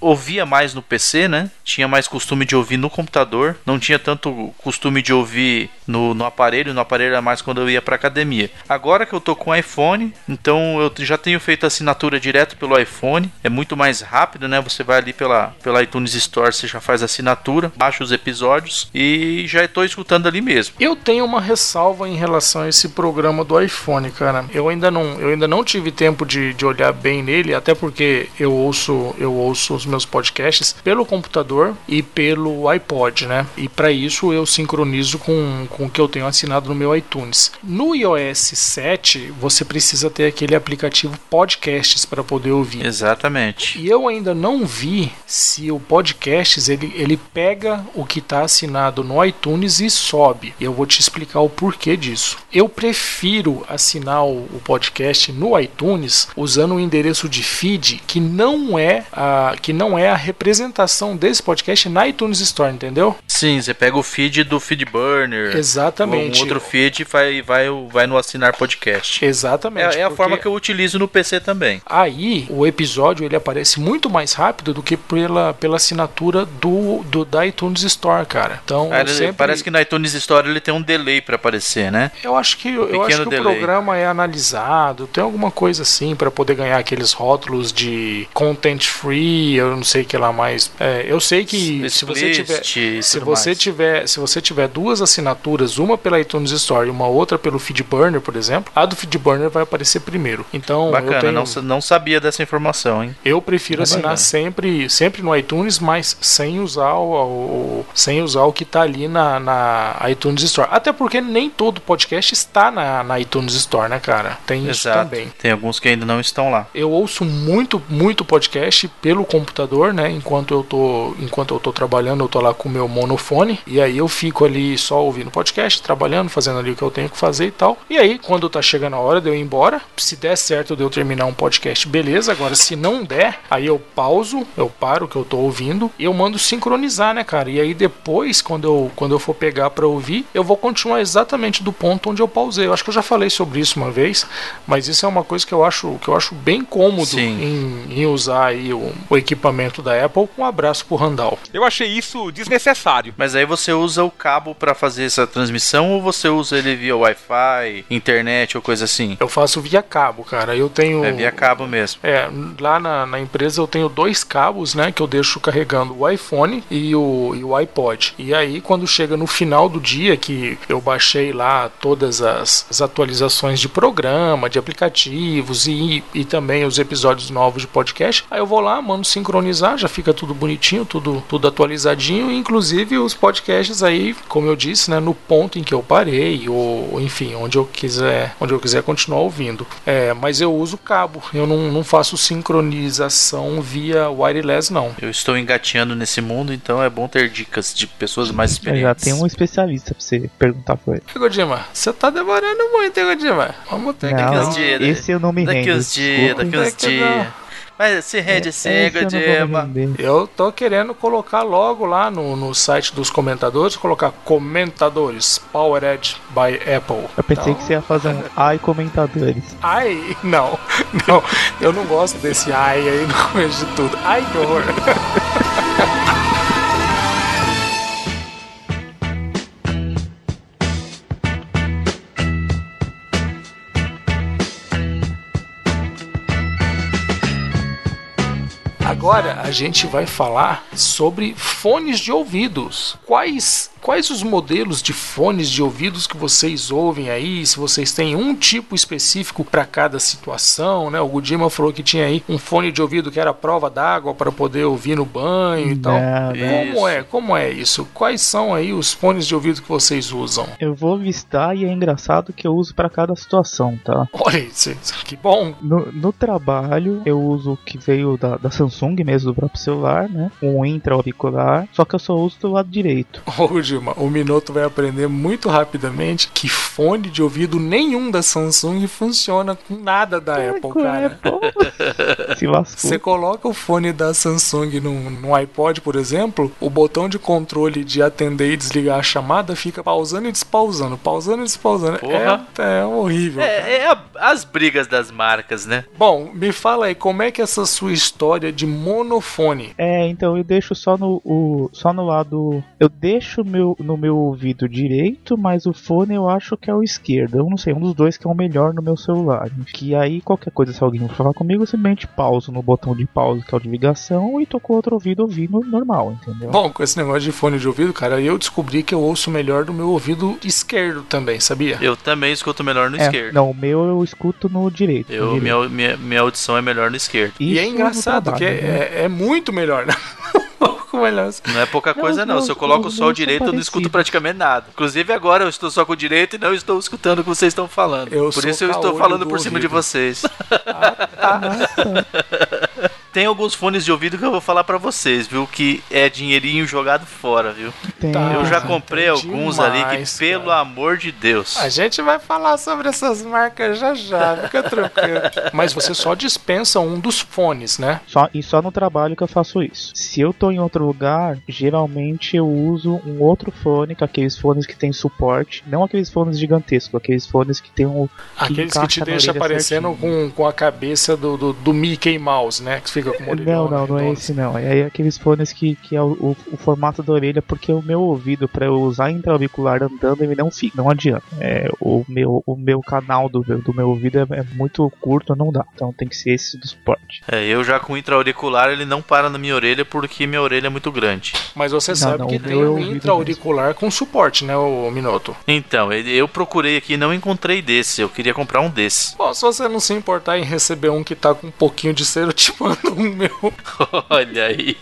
ouvia mais no PC, né? Tinha mais costume de ouvir no computador, não tinha tanto costume de ouvir no, no aparelho. No aparelho era mais quando eu ia pra academia. Agora que eu tô com iPhone, então eu já tenho feito assinatura direto pelo iPhone. É muito mais rápido, né? Você vai ali pela pela iTunes Store, você já faz assinatura, baixa os episódios e já estou escutando ali mesmo. Eu tenho uma ressalva em relação a esse programa do iPhone, cara. Eu ainda não, eu ainda não tive tempo de, de olhar bem nele, até porque eu ouço, eu ouço os meus podcasts pelo computador e pelo iPod, né? E para isso eu sincronizo com, com o que eu tenho assinado no meu iTunes. No iOS 7, você precisa ter aquele aplicativo Podcasts para poder ouvir. Exatamente. E eu ainda não vi se o Podcasts ele, ele pega o que está assinado no iTunes e sobe. E eu vou te explicar o porquê disso. Eu prefiro assinar o, podcast no iTunes usando o endereço de feed que não é a que não é a representação desse podcast na iTunes Store, entendeu? Sim, você pega o feed do Feedburner. Exatamente. Um outro feed e vai, vai, vai no assinar podcast. Exatamente. É, é a forma que eu utilizo no PC também. Aí o episódio ele aparece muito mais rápido do que pela, pela assinatura do, do da iTunes Store, cara. Então Ah, sempre- Parece que na iTunes Store ele tem um delay pra aparecer, né? Eu acho que, eu acho que o programa é analisado, tem alguma coisa assim para poder ganhar aqueles rótulos de content free, eu não sei o que lá mais. É, eu sei que se você tiver se você mais. tiver se você tiver duas assinaturas, uma pela iTunes Store e uma outra pelo Feedburner, por exemplo, a do Feedburner vai aparecer primeiro. Então eu Bacana, tenho não, não sabia dessa informação, hein? eu prefiro É assinar bacana. sempre, sempre no iTunes, mas sem usar o, o- sem usar o que está ali na, na iTunes Store. Até porque nem todo podcast está na, na iTunes Store, né, cara? Tem isso Exato. também. Tem alguns que ainda não estão lá. Eu ouço muito, muito podcast pelo computador, né? Enquanto eu tô, enquanto eu tô trabalhando, eu tô lá com o meu monofone e aí eu fico ali só ouvindo podcast, trabalhando, fazendo ali o que eu tenho que fazer e tal. E aí, quando tá chegando a hora de eu ir embora, se der certo de eu terminar um podcast, beleza. Agora, se não der, aí eu pauso, eu paro o que eu tô ouvindo e eu mando sincronizar, né, cara? E aí depois, quando eu, quando eu for pegar pra ouvir, eu vou continuar exatamente do ponto onde eu pausei. Eu acho que eu já falei sobre isso uma vez, mas isso é uma coisa que eu acho que eu acho bem cômodo em, em usar aí o, o equipamento da Apple. Um abraço pro Randall. Eu achei isso desnecessário. Mas aí você usa o cabo pra fazer essa transmissão ou você usa ele via Wi-Fi, internet ou coisa assim? Eu faço via cabo, cara. Eu tenho É via cabo mesmo. É, lá na, na empresa eu tenho dois cabos, né, que eu deixo carregando o iPhone e o, e o iPod. E aí, quando chega no final do dia, que eu baixei lá todas as, as atualizações de programa, de aplicativos e, e também os episódios novos de podcast, aí eu vou lá, mando sincronizar, já fica tudo bonitinho, tudo, tudo atualizadinho, inclusive os podcasts aí, como eu disse, né, no ponto em que eu parei, ou enfim, onde eu quiser, onde eu quiser continuar ouvindo. É, mas eu uso cabo, eu não, não faço sincronização via wireless, não. Eu estou engateando nesse mundo, então é bom ter dicas de pessoas mais Eu experientes. já tem um especialista pra você perguntar pra ele. Godima, você tá demorando muito, hein, Godima? Vamos ter Daqui que. uns Não, dias, né? esse eu não me Daqui rendo. uns dias, daqui uns Daqui dias. Mas se rende Godima. render. Eu tô querendo colocar logo lá no, no site dos comentadores, colocar comentadores Powered by Apple. Eu pensei Então, que você ia fazer um ai comentadores. Ai, não, não, eu não gosto desse ai aí no começo de tudo. Ai, que horror. Agora a gente vai falar sobre fones de ouvidos. Quais quais os modelos de fones de ouvidos que vocês ouvem aí? Se vocês têm um tipo específico para cada situação, né? O Gudima falou que tinha aí um fone de ouvido que era prova d'água para poder ouvir no banho e tal. Não. Como Isso. é? Como é isso? Quais são aí os fones de ouvido que vocês usam? Eu vou listar e é engraçado que eu uso pra cada situação, tá? Olha isso, que bom. No, no trabalho, eu uso o que veio da, da Samsung mesmo, do próprio celular, né? Um intra-auricular, só que eu só uso do lado direito. Ô, Gilma, o Minoto vai aprender muito rapidamente que fone de ouvido nenhum da Samsung funciona com nada da Apple, cara. Se lascou. Você coloca o fone da Samsung no, no iPod, por exemplo, o botão de controle de atender e desligar a chamada fica pausando e despausando, pausando e despausando. Porra. É, é horrível. É, é a- as brigas das marcas, né? Bom, me fala aí, como é que é essa sua história de monofone? É, então eu deixo só no, o, só no lado. Eu deixo meu, no meu ouvido direito, mas o fone eu acho que é o esquerdo. Eu não sei, um dos dois que é o melhor no meu celular. Que aí qualquer coisa, se alguém for falar comigo, eu simplesmente pauso no botão de pausa, que é o de ligação, e tô com o outro ouvido ouvindo normal, entendeu? Bom, com esse negócio de fone de ouvido, cara, eu descobri que eu ouço melhor do meu ouvido esquerdo também, sabia? Eu também escuto melhor no É, Não, o meu eu escuto no direito. no Eu, direito. minha, minha, minha audição é melhor no esquerdo. E é Isso no engraçado, que trabalho, né? é, é, é muito melhor, né? Pouco melhor. Não é pouca Não, coisa, não. não, Se eu coloco só o direito, eu não escuto praticamente nada. Inclusive, agora eu estou só com o direito e não estou escutando o que vocês estão falando. Eu por isso eu estou falando do por cima de ouvido. vocês. Nossa, Tem alguns fones de ouvido que eu vou falar pra vocês, viu? Que é dinheirinho jogado fora, viu? tem. Tá. Eu já comprei alguns ali que, demais, pelo cara. amor de Deus. A gente vai falar sobre essas marcas já já, fica tranquilo. Mas você só dispensa um dos fones, né? Só, e só no trabalho que eu faço isso. Se eu tô em outro lugar, geralmente eu uso um outro fone, com aqueles fones que tem suporte. Não aqueles fones gigantescos, aqueles fones que tem um. Aqueles que te deixam aparecendo certinho. com, com a cabeça do, do, do Mickey Mouse, né? Que fica com o orelhão Não, não, não é esse não. É aqueles fones que, que é o, o- o formato da orelha, porque o meu ouvido, pra eu usar intra-auricular andando, ele não fica, não adianta. É, o, meu, o meu canal do, do meu ouvido é, é muito curto, não dá. Então tem que ser esse do suporte. É, eu já com o intra-auricular, ele não para na minha orelha porque minha orelha é muito grande. Mas você Não, sabe não, que tem um intra-auricular com suporte, né, o Minoto? Então, eu procurei aqui e não encontrei desse. Eu queria comprar um desse. Bom, se você não se importar em receber um que tá com um pouquinho de cera, eu te mando meu. Olha aí.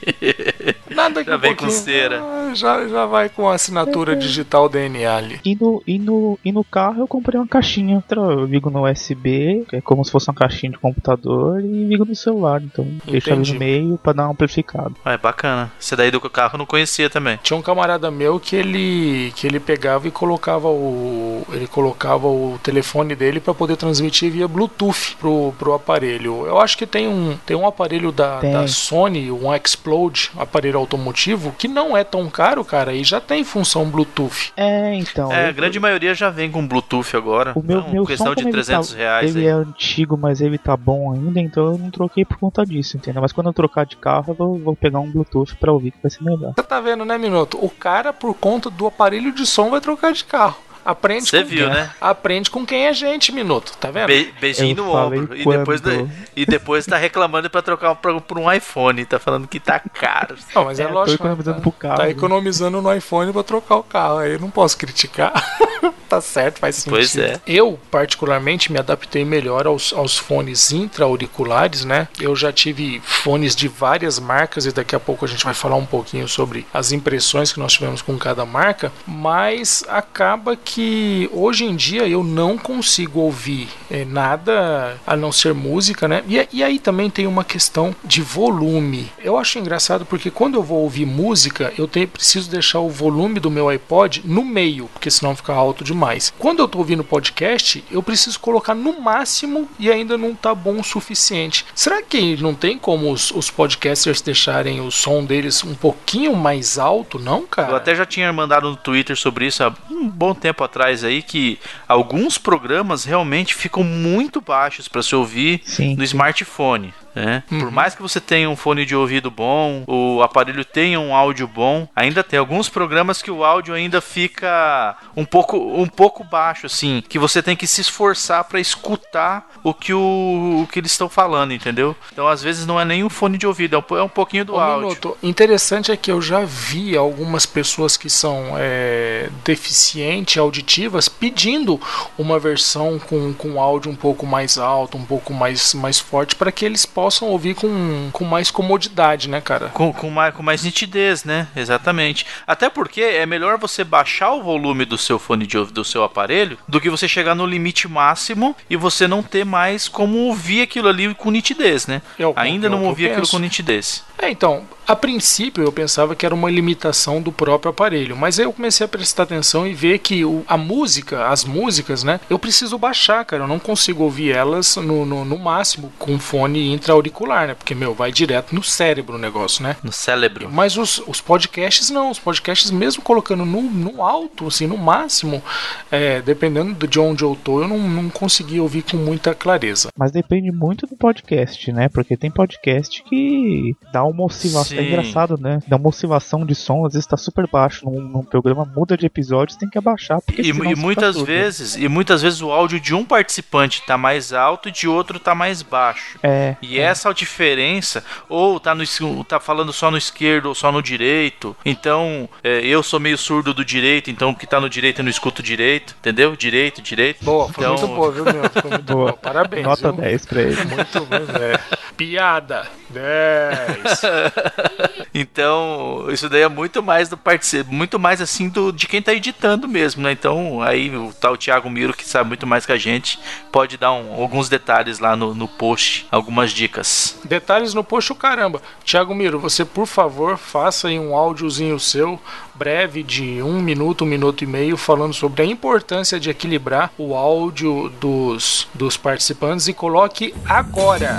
Nada que Já um vem com cera. Ah, já, já vai com a assinatura digital DNA ali. E no, e, no, e no carro eu comprei uma caixinha. Então, Eu ligo no USB, que é como se fosse uma caixinha de computador, e ligo no celular. Então deixa ali no meio pra dar um amplificado. Ah, é bacana. Esse daí do carro eu não conhecia também. Tinha um camarada meu que ele que ele pegava e colocava o ele colocava o telefone dele para poder transmitir via Bluetooth pro, pro aparelho. Eu acho que tem um tem um aparelho da, Tem. da Sony, um Explode, aparelho automotivo, que não é tão caro, cara, e já tem função Bluetooth. É, então. É, a eu- grande maioria já vem com Bluetooth agora. O meu, Então, meu questão som, de como ele 300 tá, reais ele aí. é antigo, mas ele tá bom ainda, então eu não troquei por conta disso, entendeu? Mas quando eu trocar de carro, eu vou, vou pegar um Bluetooth pra ouvir que vai ser melhor. Você tá vendo, né, Minuto? O cara, por conta do aparelho de som, vai trocar de carro. Aprende Você viu, quem, né? Aprende com quem é gente, Minuto. Tá vendo? Be- beijinho Eu no ombro. E depois, quando? e depois tá reclamando pra trocar pra- por um iPhone. Tá falando que tá caro. Não, mas é, É, tô lógico. economizando tá, pro carro, Tá né? economizando no iPhone pra trocar o carro. Aí eu não posso criticar. tá certo, faz sentido. Pois é. Eu, particularmente, me adaptei melhor aos, aos fones intra-auriculares, né? Eu já tive fones de várias marcas e daqui a pouco a gente vai falar um pouquinho sobre as impressões que nós tivemos com cada marca, mas acaba que hoje em dia eu não consigo ouvir eh, nada a não ser música, né? E, e aí também tem uma questão de volume. Eu acho engraçado porque quando eu vou ouvir música, eu tenho, preciso deixar o volume do meu iPod no meio, porque senão fica alto demais. Quando eu tô ouvindo podcast, eu preciso colocar no máximo e ainda não tá bom o suficiente. Será que não tem como os, os podcasters deixarem o som deles um pouquinho mais alto, não, cara? Eu até já tinha mandado no Twitter sobre isso há um bom tempo atrás aí que alguns programas realmente ficam muito baixos para se ouvir Sim. no smartphone. Né? Uhum. Por mais que você tenha um fone de ouvido bom, o aparelho tenha um áudio bom, ainda tem alguns programas que o áudio ainda fica um pouco, um pouco baixo, assim, que você tem que se esforçar para escutar o que, o, o que eles estão falando, entendeu? Então às vezes não é nem um fone de ouvido, é um, é um pouquinho do áudio. minuto. Interessante é que eu já vi algumas pessoas que são é, deficientes auditivas pedindo uma versão com, com áudio um pouco mais alto, um pouco mais, mais forte, para que eles possam possam ouvir com, com mais comodidade, né, cara? Com, com, mais, com mais nitidez, né? Exatamente. Até porque é melhor você baixar o volume do seu fone de ouvido do seu aparelho do que você chegar no limite máximo e você não ter mais como ouvir aquilo ali com nitidez, né? É o- Ainda é não eu ouvir aquilo com nitidez. É, então, a princípio eu pensava que era uma limitação do próprio aparelho, mas aí eu comecei a prestar atenção e ver que o- a música, as músicas, né, eu preciso baixar, cara, eu não consigo ouvir elas no, no, no máximo com fone intra-auricular, né, porque, meu, vai direto no cérebro o negócio, né. No cérebro. Mas os, os podcasts não, os podcasts mesmo colocando no, no alto, assim, no máximo, é, dependendo de onde eu tô, eu não, não consegui ouvir com muita clareza. Mas depende muito do podcast, né? Porque tem podcast que dá uma oscilação. É engraçado, né? Dá uma oscilação de som, às vezes tá super baixo num, num programa, muda de episódio, você tem que abaixar. Porque E, e muitas tudo. vezes, e muitas vezes o áudio de um participante tá mais alto e de outro tá mais baixo. É. E essa diferença, ou tá, no, tá falando só no esquerdo ou só no direito. Então, é, eu sou meio surdo do direito, então o que tá no direito eu não escuto direito, entendeu? Direito, direito. Boa, foi Então- muito boa, viu, meu? Foi muito Boa. boa. Parabéns. Nota viu? 10 pra ele. Muito bom, é. Piada. 10. Então, isso daí é muito mais do participo, muito mais assim do de quem tá editando mesmo, né? Então, aí o tal Thiago Miro, que sabe muito mais que a gente, pode dar um- alguns detalhes lá no, no post, algumas dicas. Detalhes no post, caramba. Thiago Miro, você por favor faça aí um áudiozinho seu, breve, de um minuto, um minuto e meio, falando sobre a importância de equilibrar o áudio dos, dos participantes e coloque agora.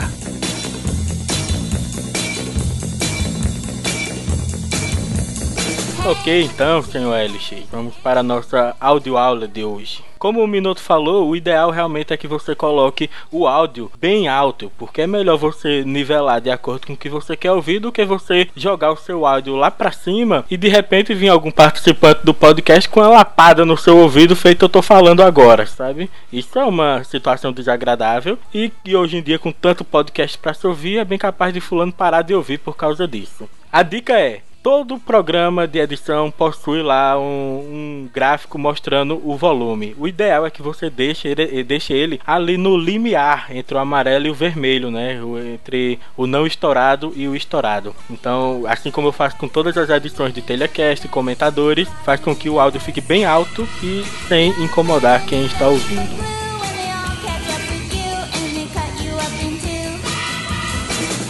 Ok, então, senhor LX, vamos para a nossa audioaula de hoje. Como o Minuto falou, o ideal realmente é que você coloque o áudio bem alto, porque é melhor você nivelar de acordo com o que você quer ouvir do que você jogar o seu áudio lá pra cima e de repente vir algum participante do podcast com uma lapada no seu ouvido, feito eu tô falando agora, sabe? Isso é uma situação desagradável e que hoje em dia, com tanto podcast pra se ouvir, é bem capaz de fulano parar de ouvir por causa disso. A dica é Todo programa de edição possui lá um, um gráfico mostrando o volume. O ideal é que você deixe ele, deixe ele ali no limiar entre o amarelo e o vermelho, né? Entre o não estourado e o estourado. Então, assim como eu faço com todas as edições de telecast comentadores, faz com que o áudio fique bem alto e sem incomodar quem está ouvindo.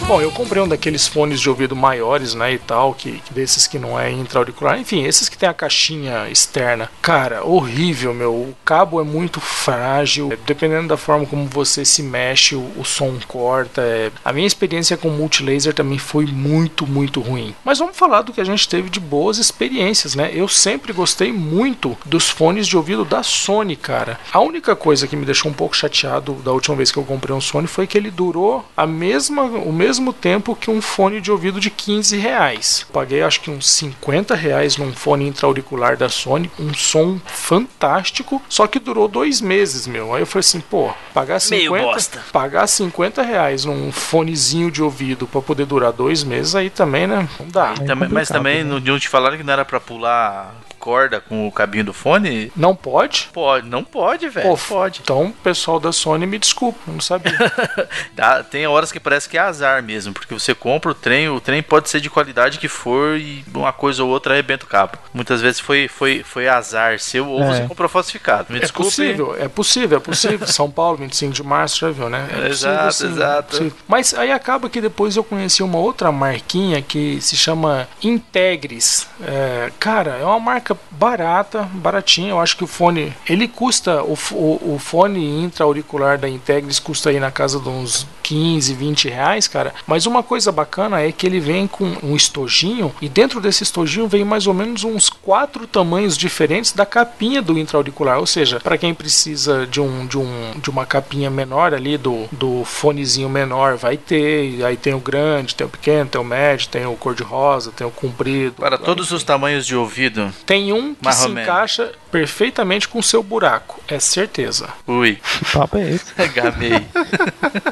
Bom, eu comprei um daqueles fones de ouvido maiores, né, e tal, que, que desses que não é intra-auricular, enfim, esses que tem a caixinha externa. Cara, horrível, meu. O cabo é muito frágil, dependendo da forma como você se mexe, o, o som corta. é. A minha experiência com multilaser também foi muito, muito ruim. Mas vamos falar do que a gente teve de boas experiências, né? Eu sempre gostei muito dos fones de ouvido da Sony, cara. A única coisa que me deixou um pouco chateado da última vez que eu comprei um Sony foi que ele durou a mesma, o mesmo tempo que um fone de ouvido de 15 reais. Paguei acho que uns 50 reais num fone intra-auricular da Sony, um som fantástico, só que durou dois meses, meu. Aí eu falei assim, pô, pagar Meio 50, bosta. pagar 50 reais num fonezinho de ouvido pra poder durar dois meses, aí também, né? Não dá. E também- mas também, né? no- de onde te falaram que não era pra pular corda com o cabinho do fone? Não pode? Pode, não pode, velho. Pô, pode. Então, pessoal da Sony, me desculpa, não sabia. Dá- tem horas que parece que é azar mesmo, porque você compra o trem, o trem pode ser de qualidade que for e uma coisa ou outra arrebenta o cabo. Muitas vezes foi, foi, foi azar seu ou É. você comprou falsificado. Me É desculpe. possível, é possível, é possível. São Paulo, 25 de março, já viu, né? É Exato, sim, exato. possível. Mas aí acaba que depois eu conheci uma outra marquinha que se chama Integris. É, cara, é uma marca barata, baratinha. Eu acho que o fone, ele custa, o, o, o fone intra-auricular da Integris custa aí na casa de uns 15, 20 reais, cara. Mas uma coisa bacana é que ele vem com um estojinho e dentro desse estojinho vem mais ou menos uns quatro tamanhos diferentes da capinha do intra-auricular. Ou seja, para quem precisa de um, de um de uma capinha menor ali do, do fonezinho menor, vai ter. Aí tem o grande, tem o pequeno, tem o médio, tem o cor de rosa, tem o comprido. Para todos os tamanhos de ouvido, Tem um que se encaixa perfeitamente com seu buraco, é certeza. Ui, Que papo é esse? gamei.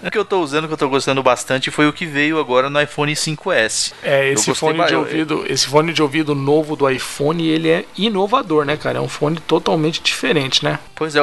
o que eu tô usando, que eu tô gostando bastante, foi o que veio agora no iPhone 5S. É, esse fone de eu- ouvido, esse fone de ouvido novo do iPhone, ele é inovador, né, cara? É um fone totalmente diferente, né? Pois é,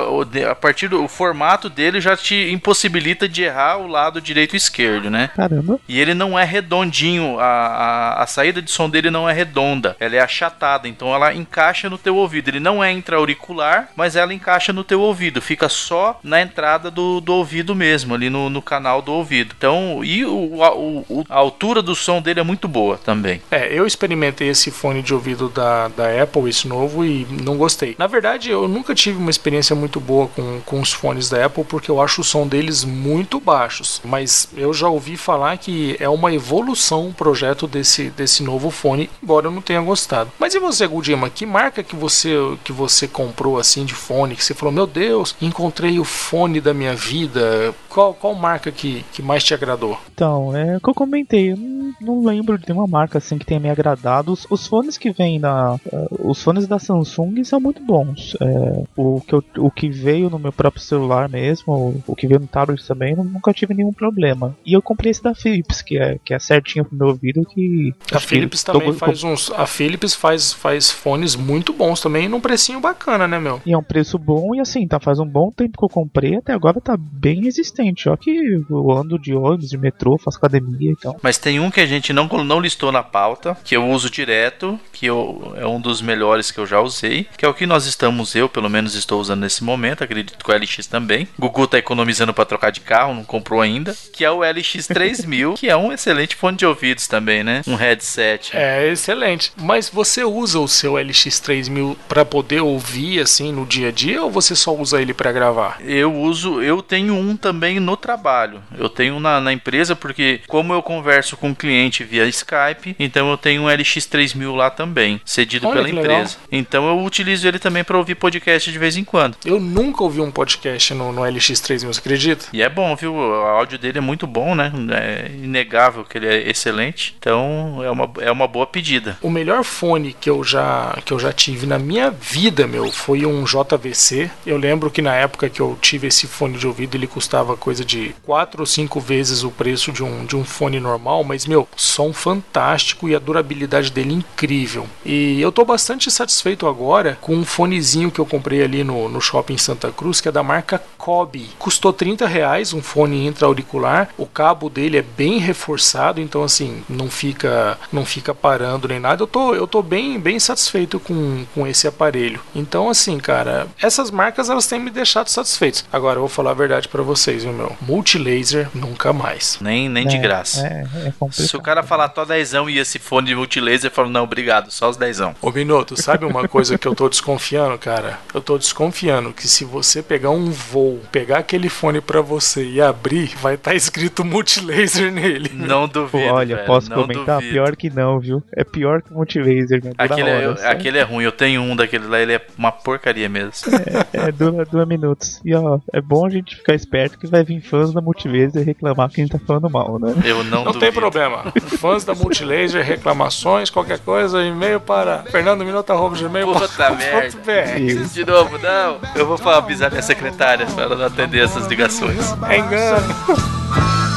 a partir do o formato dele já te impossibilita de errar o lado direito e esquerdo, né? Caramba. E ele não é redondinho, a, a, a saída de som dele não é redonda, ela é achatada, então ela encaixa no teu ouvido. Ele não é intra-auricular, mas ela encaixa no teu ouvido, fica só na entrada do, do ouvido mesmo, ali no, no canal do ouvido. Então, e o, a, o- a altura do som dele é muito boa também. É, eu experimentei esse fone de ouvido da, da Apple, esse novo, e não gostei. Na verdade, eu nunca tive uma experiência muito boa com, com os fones da Apple, porque eu acho o som deles muito baixos. Mas eu já ouvi falar que é uma evolução o projeto desse, desse novo fone, embora eu não tenha gostado. Mas e você, Gudima, que marca que você, que você comprou assim de fone? Que você falou, meu Deus, encontrei o fone da minha vida. Qual, qual marca que, que mais te agradou? Então, é o que eu comentei, eu não, não lembro de nenhuma marca assim que tenha me agradado. Os, os fones que vêm na. eh, os fones da Samsung são muito bons. É, o, que eu- o que veio no meu próprio celular mesmo, o, o que veio no tablet também, nu- nunca tive nenhum problema. E eu comprei esse da Philips, que é, que é certinho pro meu ouvido que. A que Philips tô- também tô- faz uns. A Philips faz, faz fones muito bons também, num precinho bacana, né, meu? E é um preço bom e assim, tá faz um bom tempo que eu comprei, até agora tá bem resistente. Ó que eu ando de ônibus, de metrô, faço academia, então. Mas tem um que a gente não, não listou na pauta, que eu uso direto, que eu, é um dos melhores que eu já usei, que é o que nós estamos, eu pelo menos estou usando nesse momento, acredito que o LX também. Gugu tá economizando para trocar de carro, não comprou ainda, que é o LX 3000, que é um excelente fone de ouvidos também, né? Um headset. É excelente. Mas você usa o seu LX3000 pra poder ouvir assim no dia a dia ou você só usa ele pra gravar? Eu uso, eu tenho um também no trabalho. Eu tenho na, na empresa porque como eu converso com o cliente via Skype, então eu tenho um LX3000 lá também, cedido Olha pela que legal. empresa. Então eu utilizo ele também para ouvir podcast de vez em quando. Eu nunca ouvi um podcast no, no LX3000, você acredita? E é bom, viu? O áudio dele é muito bom, né? É inegável que ele é excelente. Então é uma, é uma boa pedida. O melhor fone que eu já que eu já tive na minha vida, meu, foi um JVC. Eu lembro que na época que eu tive esse fone de ouvido, ele custava coisa de quatro ou cinco vezes o preço de um, de um fone normal, mas meu, som fantástico e a durabilidade dele incrível. E eu tô bastante satisfeito agora com um fonezinho que eu comprei ali no, no shopping Santa Cruz, que é da marca Kobe. Custou 30 reais, um fone intra-auricular. O cabo dele é bem reforçado, então assim, não fica não fica parando nem nada. Eu tô, eu tô bem, bem satisfeito com, com esse aparelho. Então assim, cara, essas marcas elas têm me deixado satisfeitos. Agora eu vou falar a verdade pra vocês, viu, meu? Multilaser nunca mais. Nem, nem de É, graça. É, é. Se o cara falar só dezão e esse fone de multilaser, eu falo, não, obrigado, só os dezão. Ô Minuto, sabe uma coisa que eu tô desconfiando, cara? Eu tô desconfiando que se você pegar um voo, pegar aquele fone pra você e abrir, vai estar escrito multilaser nele. Não duvido. Olha, velho, posso não comentar? duvido. Pior que não, viu? É pior que o multilaser, né? Dura Aquele, é, horas, aquele é ruim, eu tenho um daquele lá, ele é uma porcaria mesmo. É, dura, dura minutos. E ó, é bom a gente ficar esperto que vai vir fãs da multilaser reclamar que a gente tá falando mal, né? Eu não, Não duvido. tem problema. Fãs da Multilaser, reclamações, qualquer coisa, e-mail para fernandominuto.gmail.com.br Puta merda. De novo, não. Eu vou falar, avisar minha secretária para ela não atender essas ligações. É engano.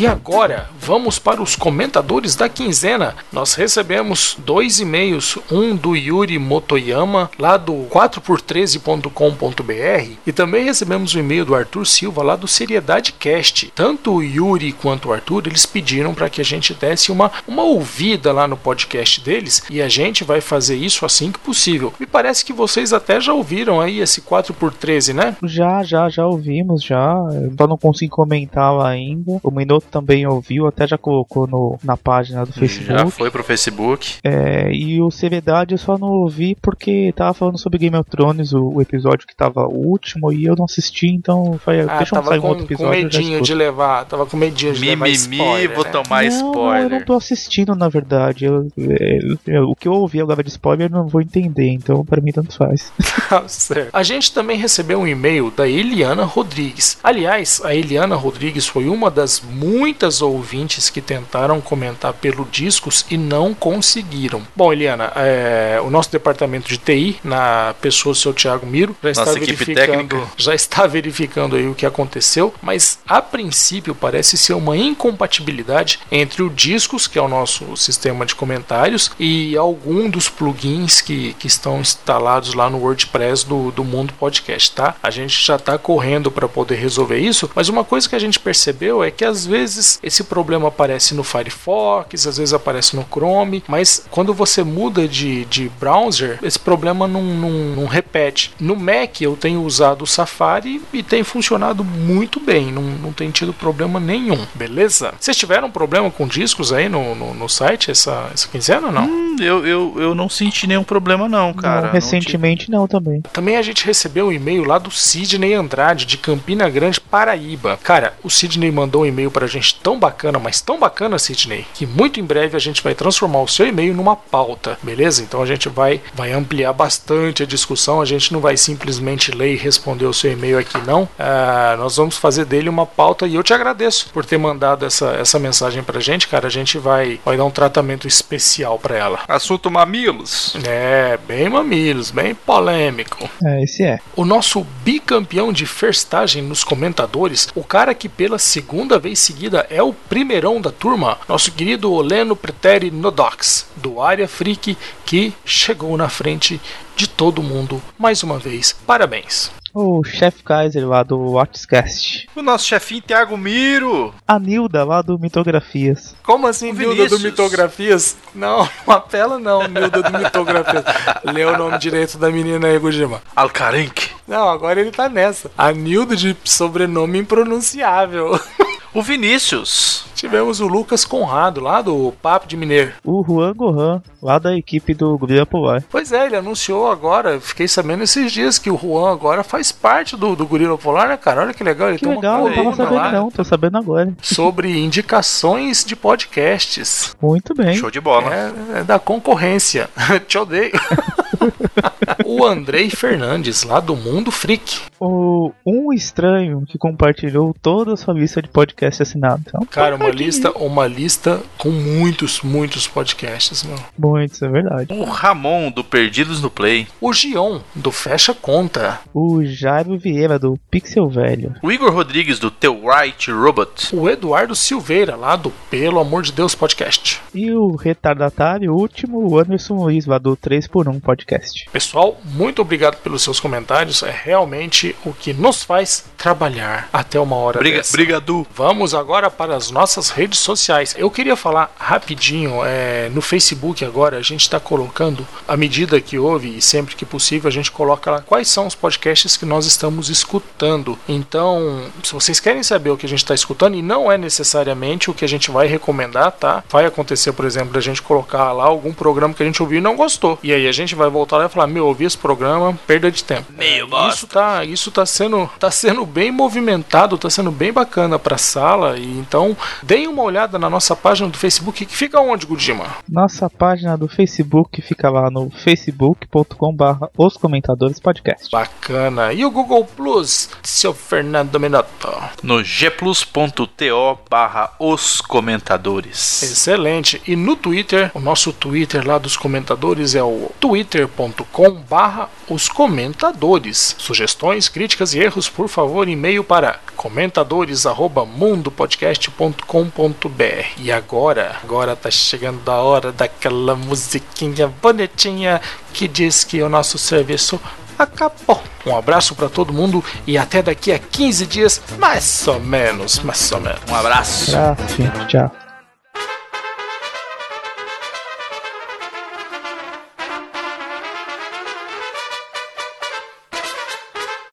E agora, vamos para os comentadores da quinzena. Nós recebemos dois e-mails, um do Yuri Motoyama, lá do 4x13.com.br, e também recebemos o e-mail do Arthur Silva, lá do Seriedade Cast. Tanto o Yuri quanto o Arthur, eles pediram para que a gente desse uma, uma ouvida lá no podcast deles, e a gente vai fazer isso assim que possível. Me parece que vocês até já ouviram aí esse 4x13, né? Já, já, já ouvimos, já. Eu só não consigo comentar lá ainda. O Minuto também ouviu até já colocou no, na página do Facebook. Já foi pro Facebook. É, e o Seriedade eu só não ouvi porque tava falando sobre Game of Thrones, o, o episódio que tava o último, e eu não assisti, então foi, Ah, deixa eu sair um com, outro com episódio. eu já medinho de levar. Tava com medinho de levar Mimimi, spoiler, vou né? tomar não, Não, eu spoiler. não tô assistindo, na verdade. Eu, é, eu- o que eu ouvi agora de spoiler eu não vou entender, então pra mim tanto faz. Tá certo. A gente também recebeu um e-mail da Eliana Rodrigues. Aliás, a Eliana Rodrigues foi uma das muitas ouvintes que tentaram comentar pelo Discos e não conseguiram. Bom, Eliana, é, o nosso departamento de TI, na pessoa do seu Thiago Miro, já está Nossa verificando, já está verificando aí o que aconteceu, mas a princípio parece ser uma incompatibilidade entre o Discos, que é o nosso sistema de comentários, e algum dos plugins que, que estão instalados lá no WordPress do, do Mundo Podcast, tá? A gente já está correndo para poder resolver isso, mas uma coisa que a gente percebeu é que às vezes esse problema aparece no Firefox, às vezes aparece no Chrome, mas quando você muda de, de browser, esse problema não, não, não repete. No Mac eu tenho usado o Safari e tem funcionado muito bem, não, não tem tido problema nenhum, beleza? Vocês tiveram problema com discos aí no, no, no site essa, essa quinzena ou não? Hum, eu, eu, eu não senti nenhum problema, não, cara. Não, Não recentemente não também. Também a gente recebeu um e-mail lá do Sidney Andrade, de Campina Grande, Paraíba. Cara, o Sidney mandou um e-mail pra gente tão bacana, mas tão bacana, Sidney, que muito em breve a gente vai transformar o seu e-mail numa pauta, beleza? Então a gente vai, vai ampliar bastante a discussão, a gente não vai simplesmente ler e responder o seu e-mail aqui, não. Ah, nós vamos fazer dele uma pauta e eu te agradeço por ter mandado essa, essa mensagem pra gente, cara. A gente vai, vai dar um tratamento especial pra ela. Assunto mamilos. É, bem mamilos, bem polêmico. É, esse é. O nosso bicampeão de firstagem nos comentadores, o cara que pela segunda vez seguida é o primeirão da turma, nosso querido Oleno Preteri Nodox, do Área Freak, que chegou na frente de todo mundo mais uma vez. Parabéns. O Chef Kaiser lá do Watchcast. O nosso chefinho Thiago Miro. A Nilda lá do Mitografias. Como assim, O Nilda do. Mitografias? Não, não apela não, Nilda do Mitografias. Lê o nome direito da menina aí, Gujima. Alcarenque. Não, agora ele tá nessa. A Nilda de sobrenome impronunciável. O Vinícius. Tivemos o Lucas Conrado, lá do Papo de Mineiro. O Juan Gohan, lá da equipe do Gorila Polar. Pois é, ele anunciou agora, fiquei sabendo esses dias que o Juan agora faz parte do, do Gorila Polar, né, cara? Olha que legal, ele Que tem legal, uma coluna sabendo lá não, tô sabendo agora. sobre indicações de podcasts. Muito bem. Show de bola. É, é da concorrência. Te odeio. o Andrei Fernandes, lá do Mundo Freak. O, um estranho que compartilhou toda a sua lista de podcast assinado. Então, Cara, uma lista, uma lista com muitos, muitos podcasts, meu. muitos, é verdade. O Ramon, do Perdidos no Play. O Gion, do Fecha Conta. O Jairo Vieira do Pixel Velho. O Igor Rodrigues, do The White Robot. O Eduardo Silveira, lá do Pelo Amor de Deus Podcast. E o retardatário último, o Anderson Luiz, lá do 3x1 Podcast. Pessoal, muito obrigado pelos seus comentários. É realmente o que nos faz trabalhar até uma hora Briga, dessa. brigadu. Vamos agora para as nossas redes sociais. Eu queria falar rapidinho, é, no Facebook agora a gente está colocando, à medida que houve e sempre que possível, a gente coloca lá quais são os podcasts que nós estamos escutando. Então, se vocês querem saber o que a gente está escutando, e não é necessariamente o que a gente vai recomendar, tá? Vai acontecer, por exemplo, a gente colocar lá algum programa que a gente ouviu e não gostou. E aí a gente vai voltar lá e falar: Meu, ouvi esse programa, perda de tempo. Meio bosta. Isso tá, isso tá sendo, tá sendo bem movimentado, tá sendo bem bacana pra sala. E então, deem uma olhada na nossa página do Facebook, que fica onde, Gudima? Nossa página do Facebook fica lá no facebook.com/barra os comentadores podcast. Bacana. E o Google Plus, seu Fernando Minotto. No gplus.to barra os comentadores. Excelente. E no Twitter, o nosso Twitter lá dos comentadores é o twitter.com barra os comentadores. Sugestões, críticas e erros, por favor, e-mail para comentadores@mundopodcast.com.br. E agora, agora tá chegando a hora daquela musiquinha bonitinha que diz que o nosso serviço acabou. Um abraço para todo mundo e até daqui a 15 dias, mais ou menos, mais ou menos. Um abraço. Tchau.